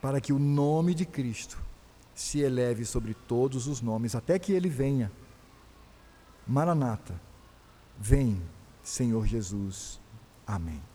para que o nome de Cristo se eleve sobre todos os nomes, até que ele venha. Maranata, vem, Senhor Jesus. Amém.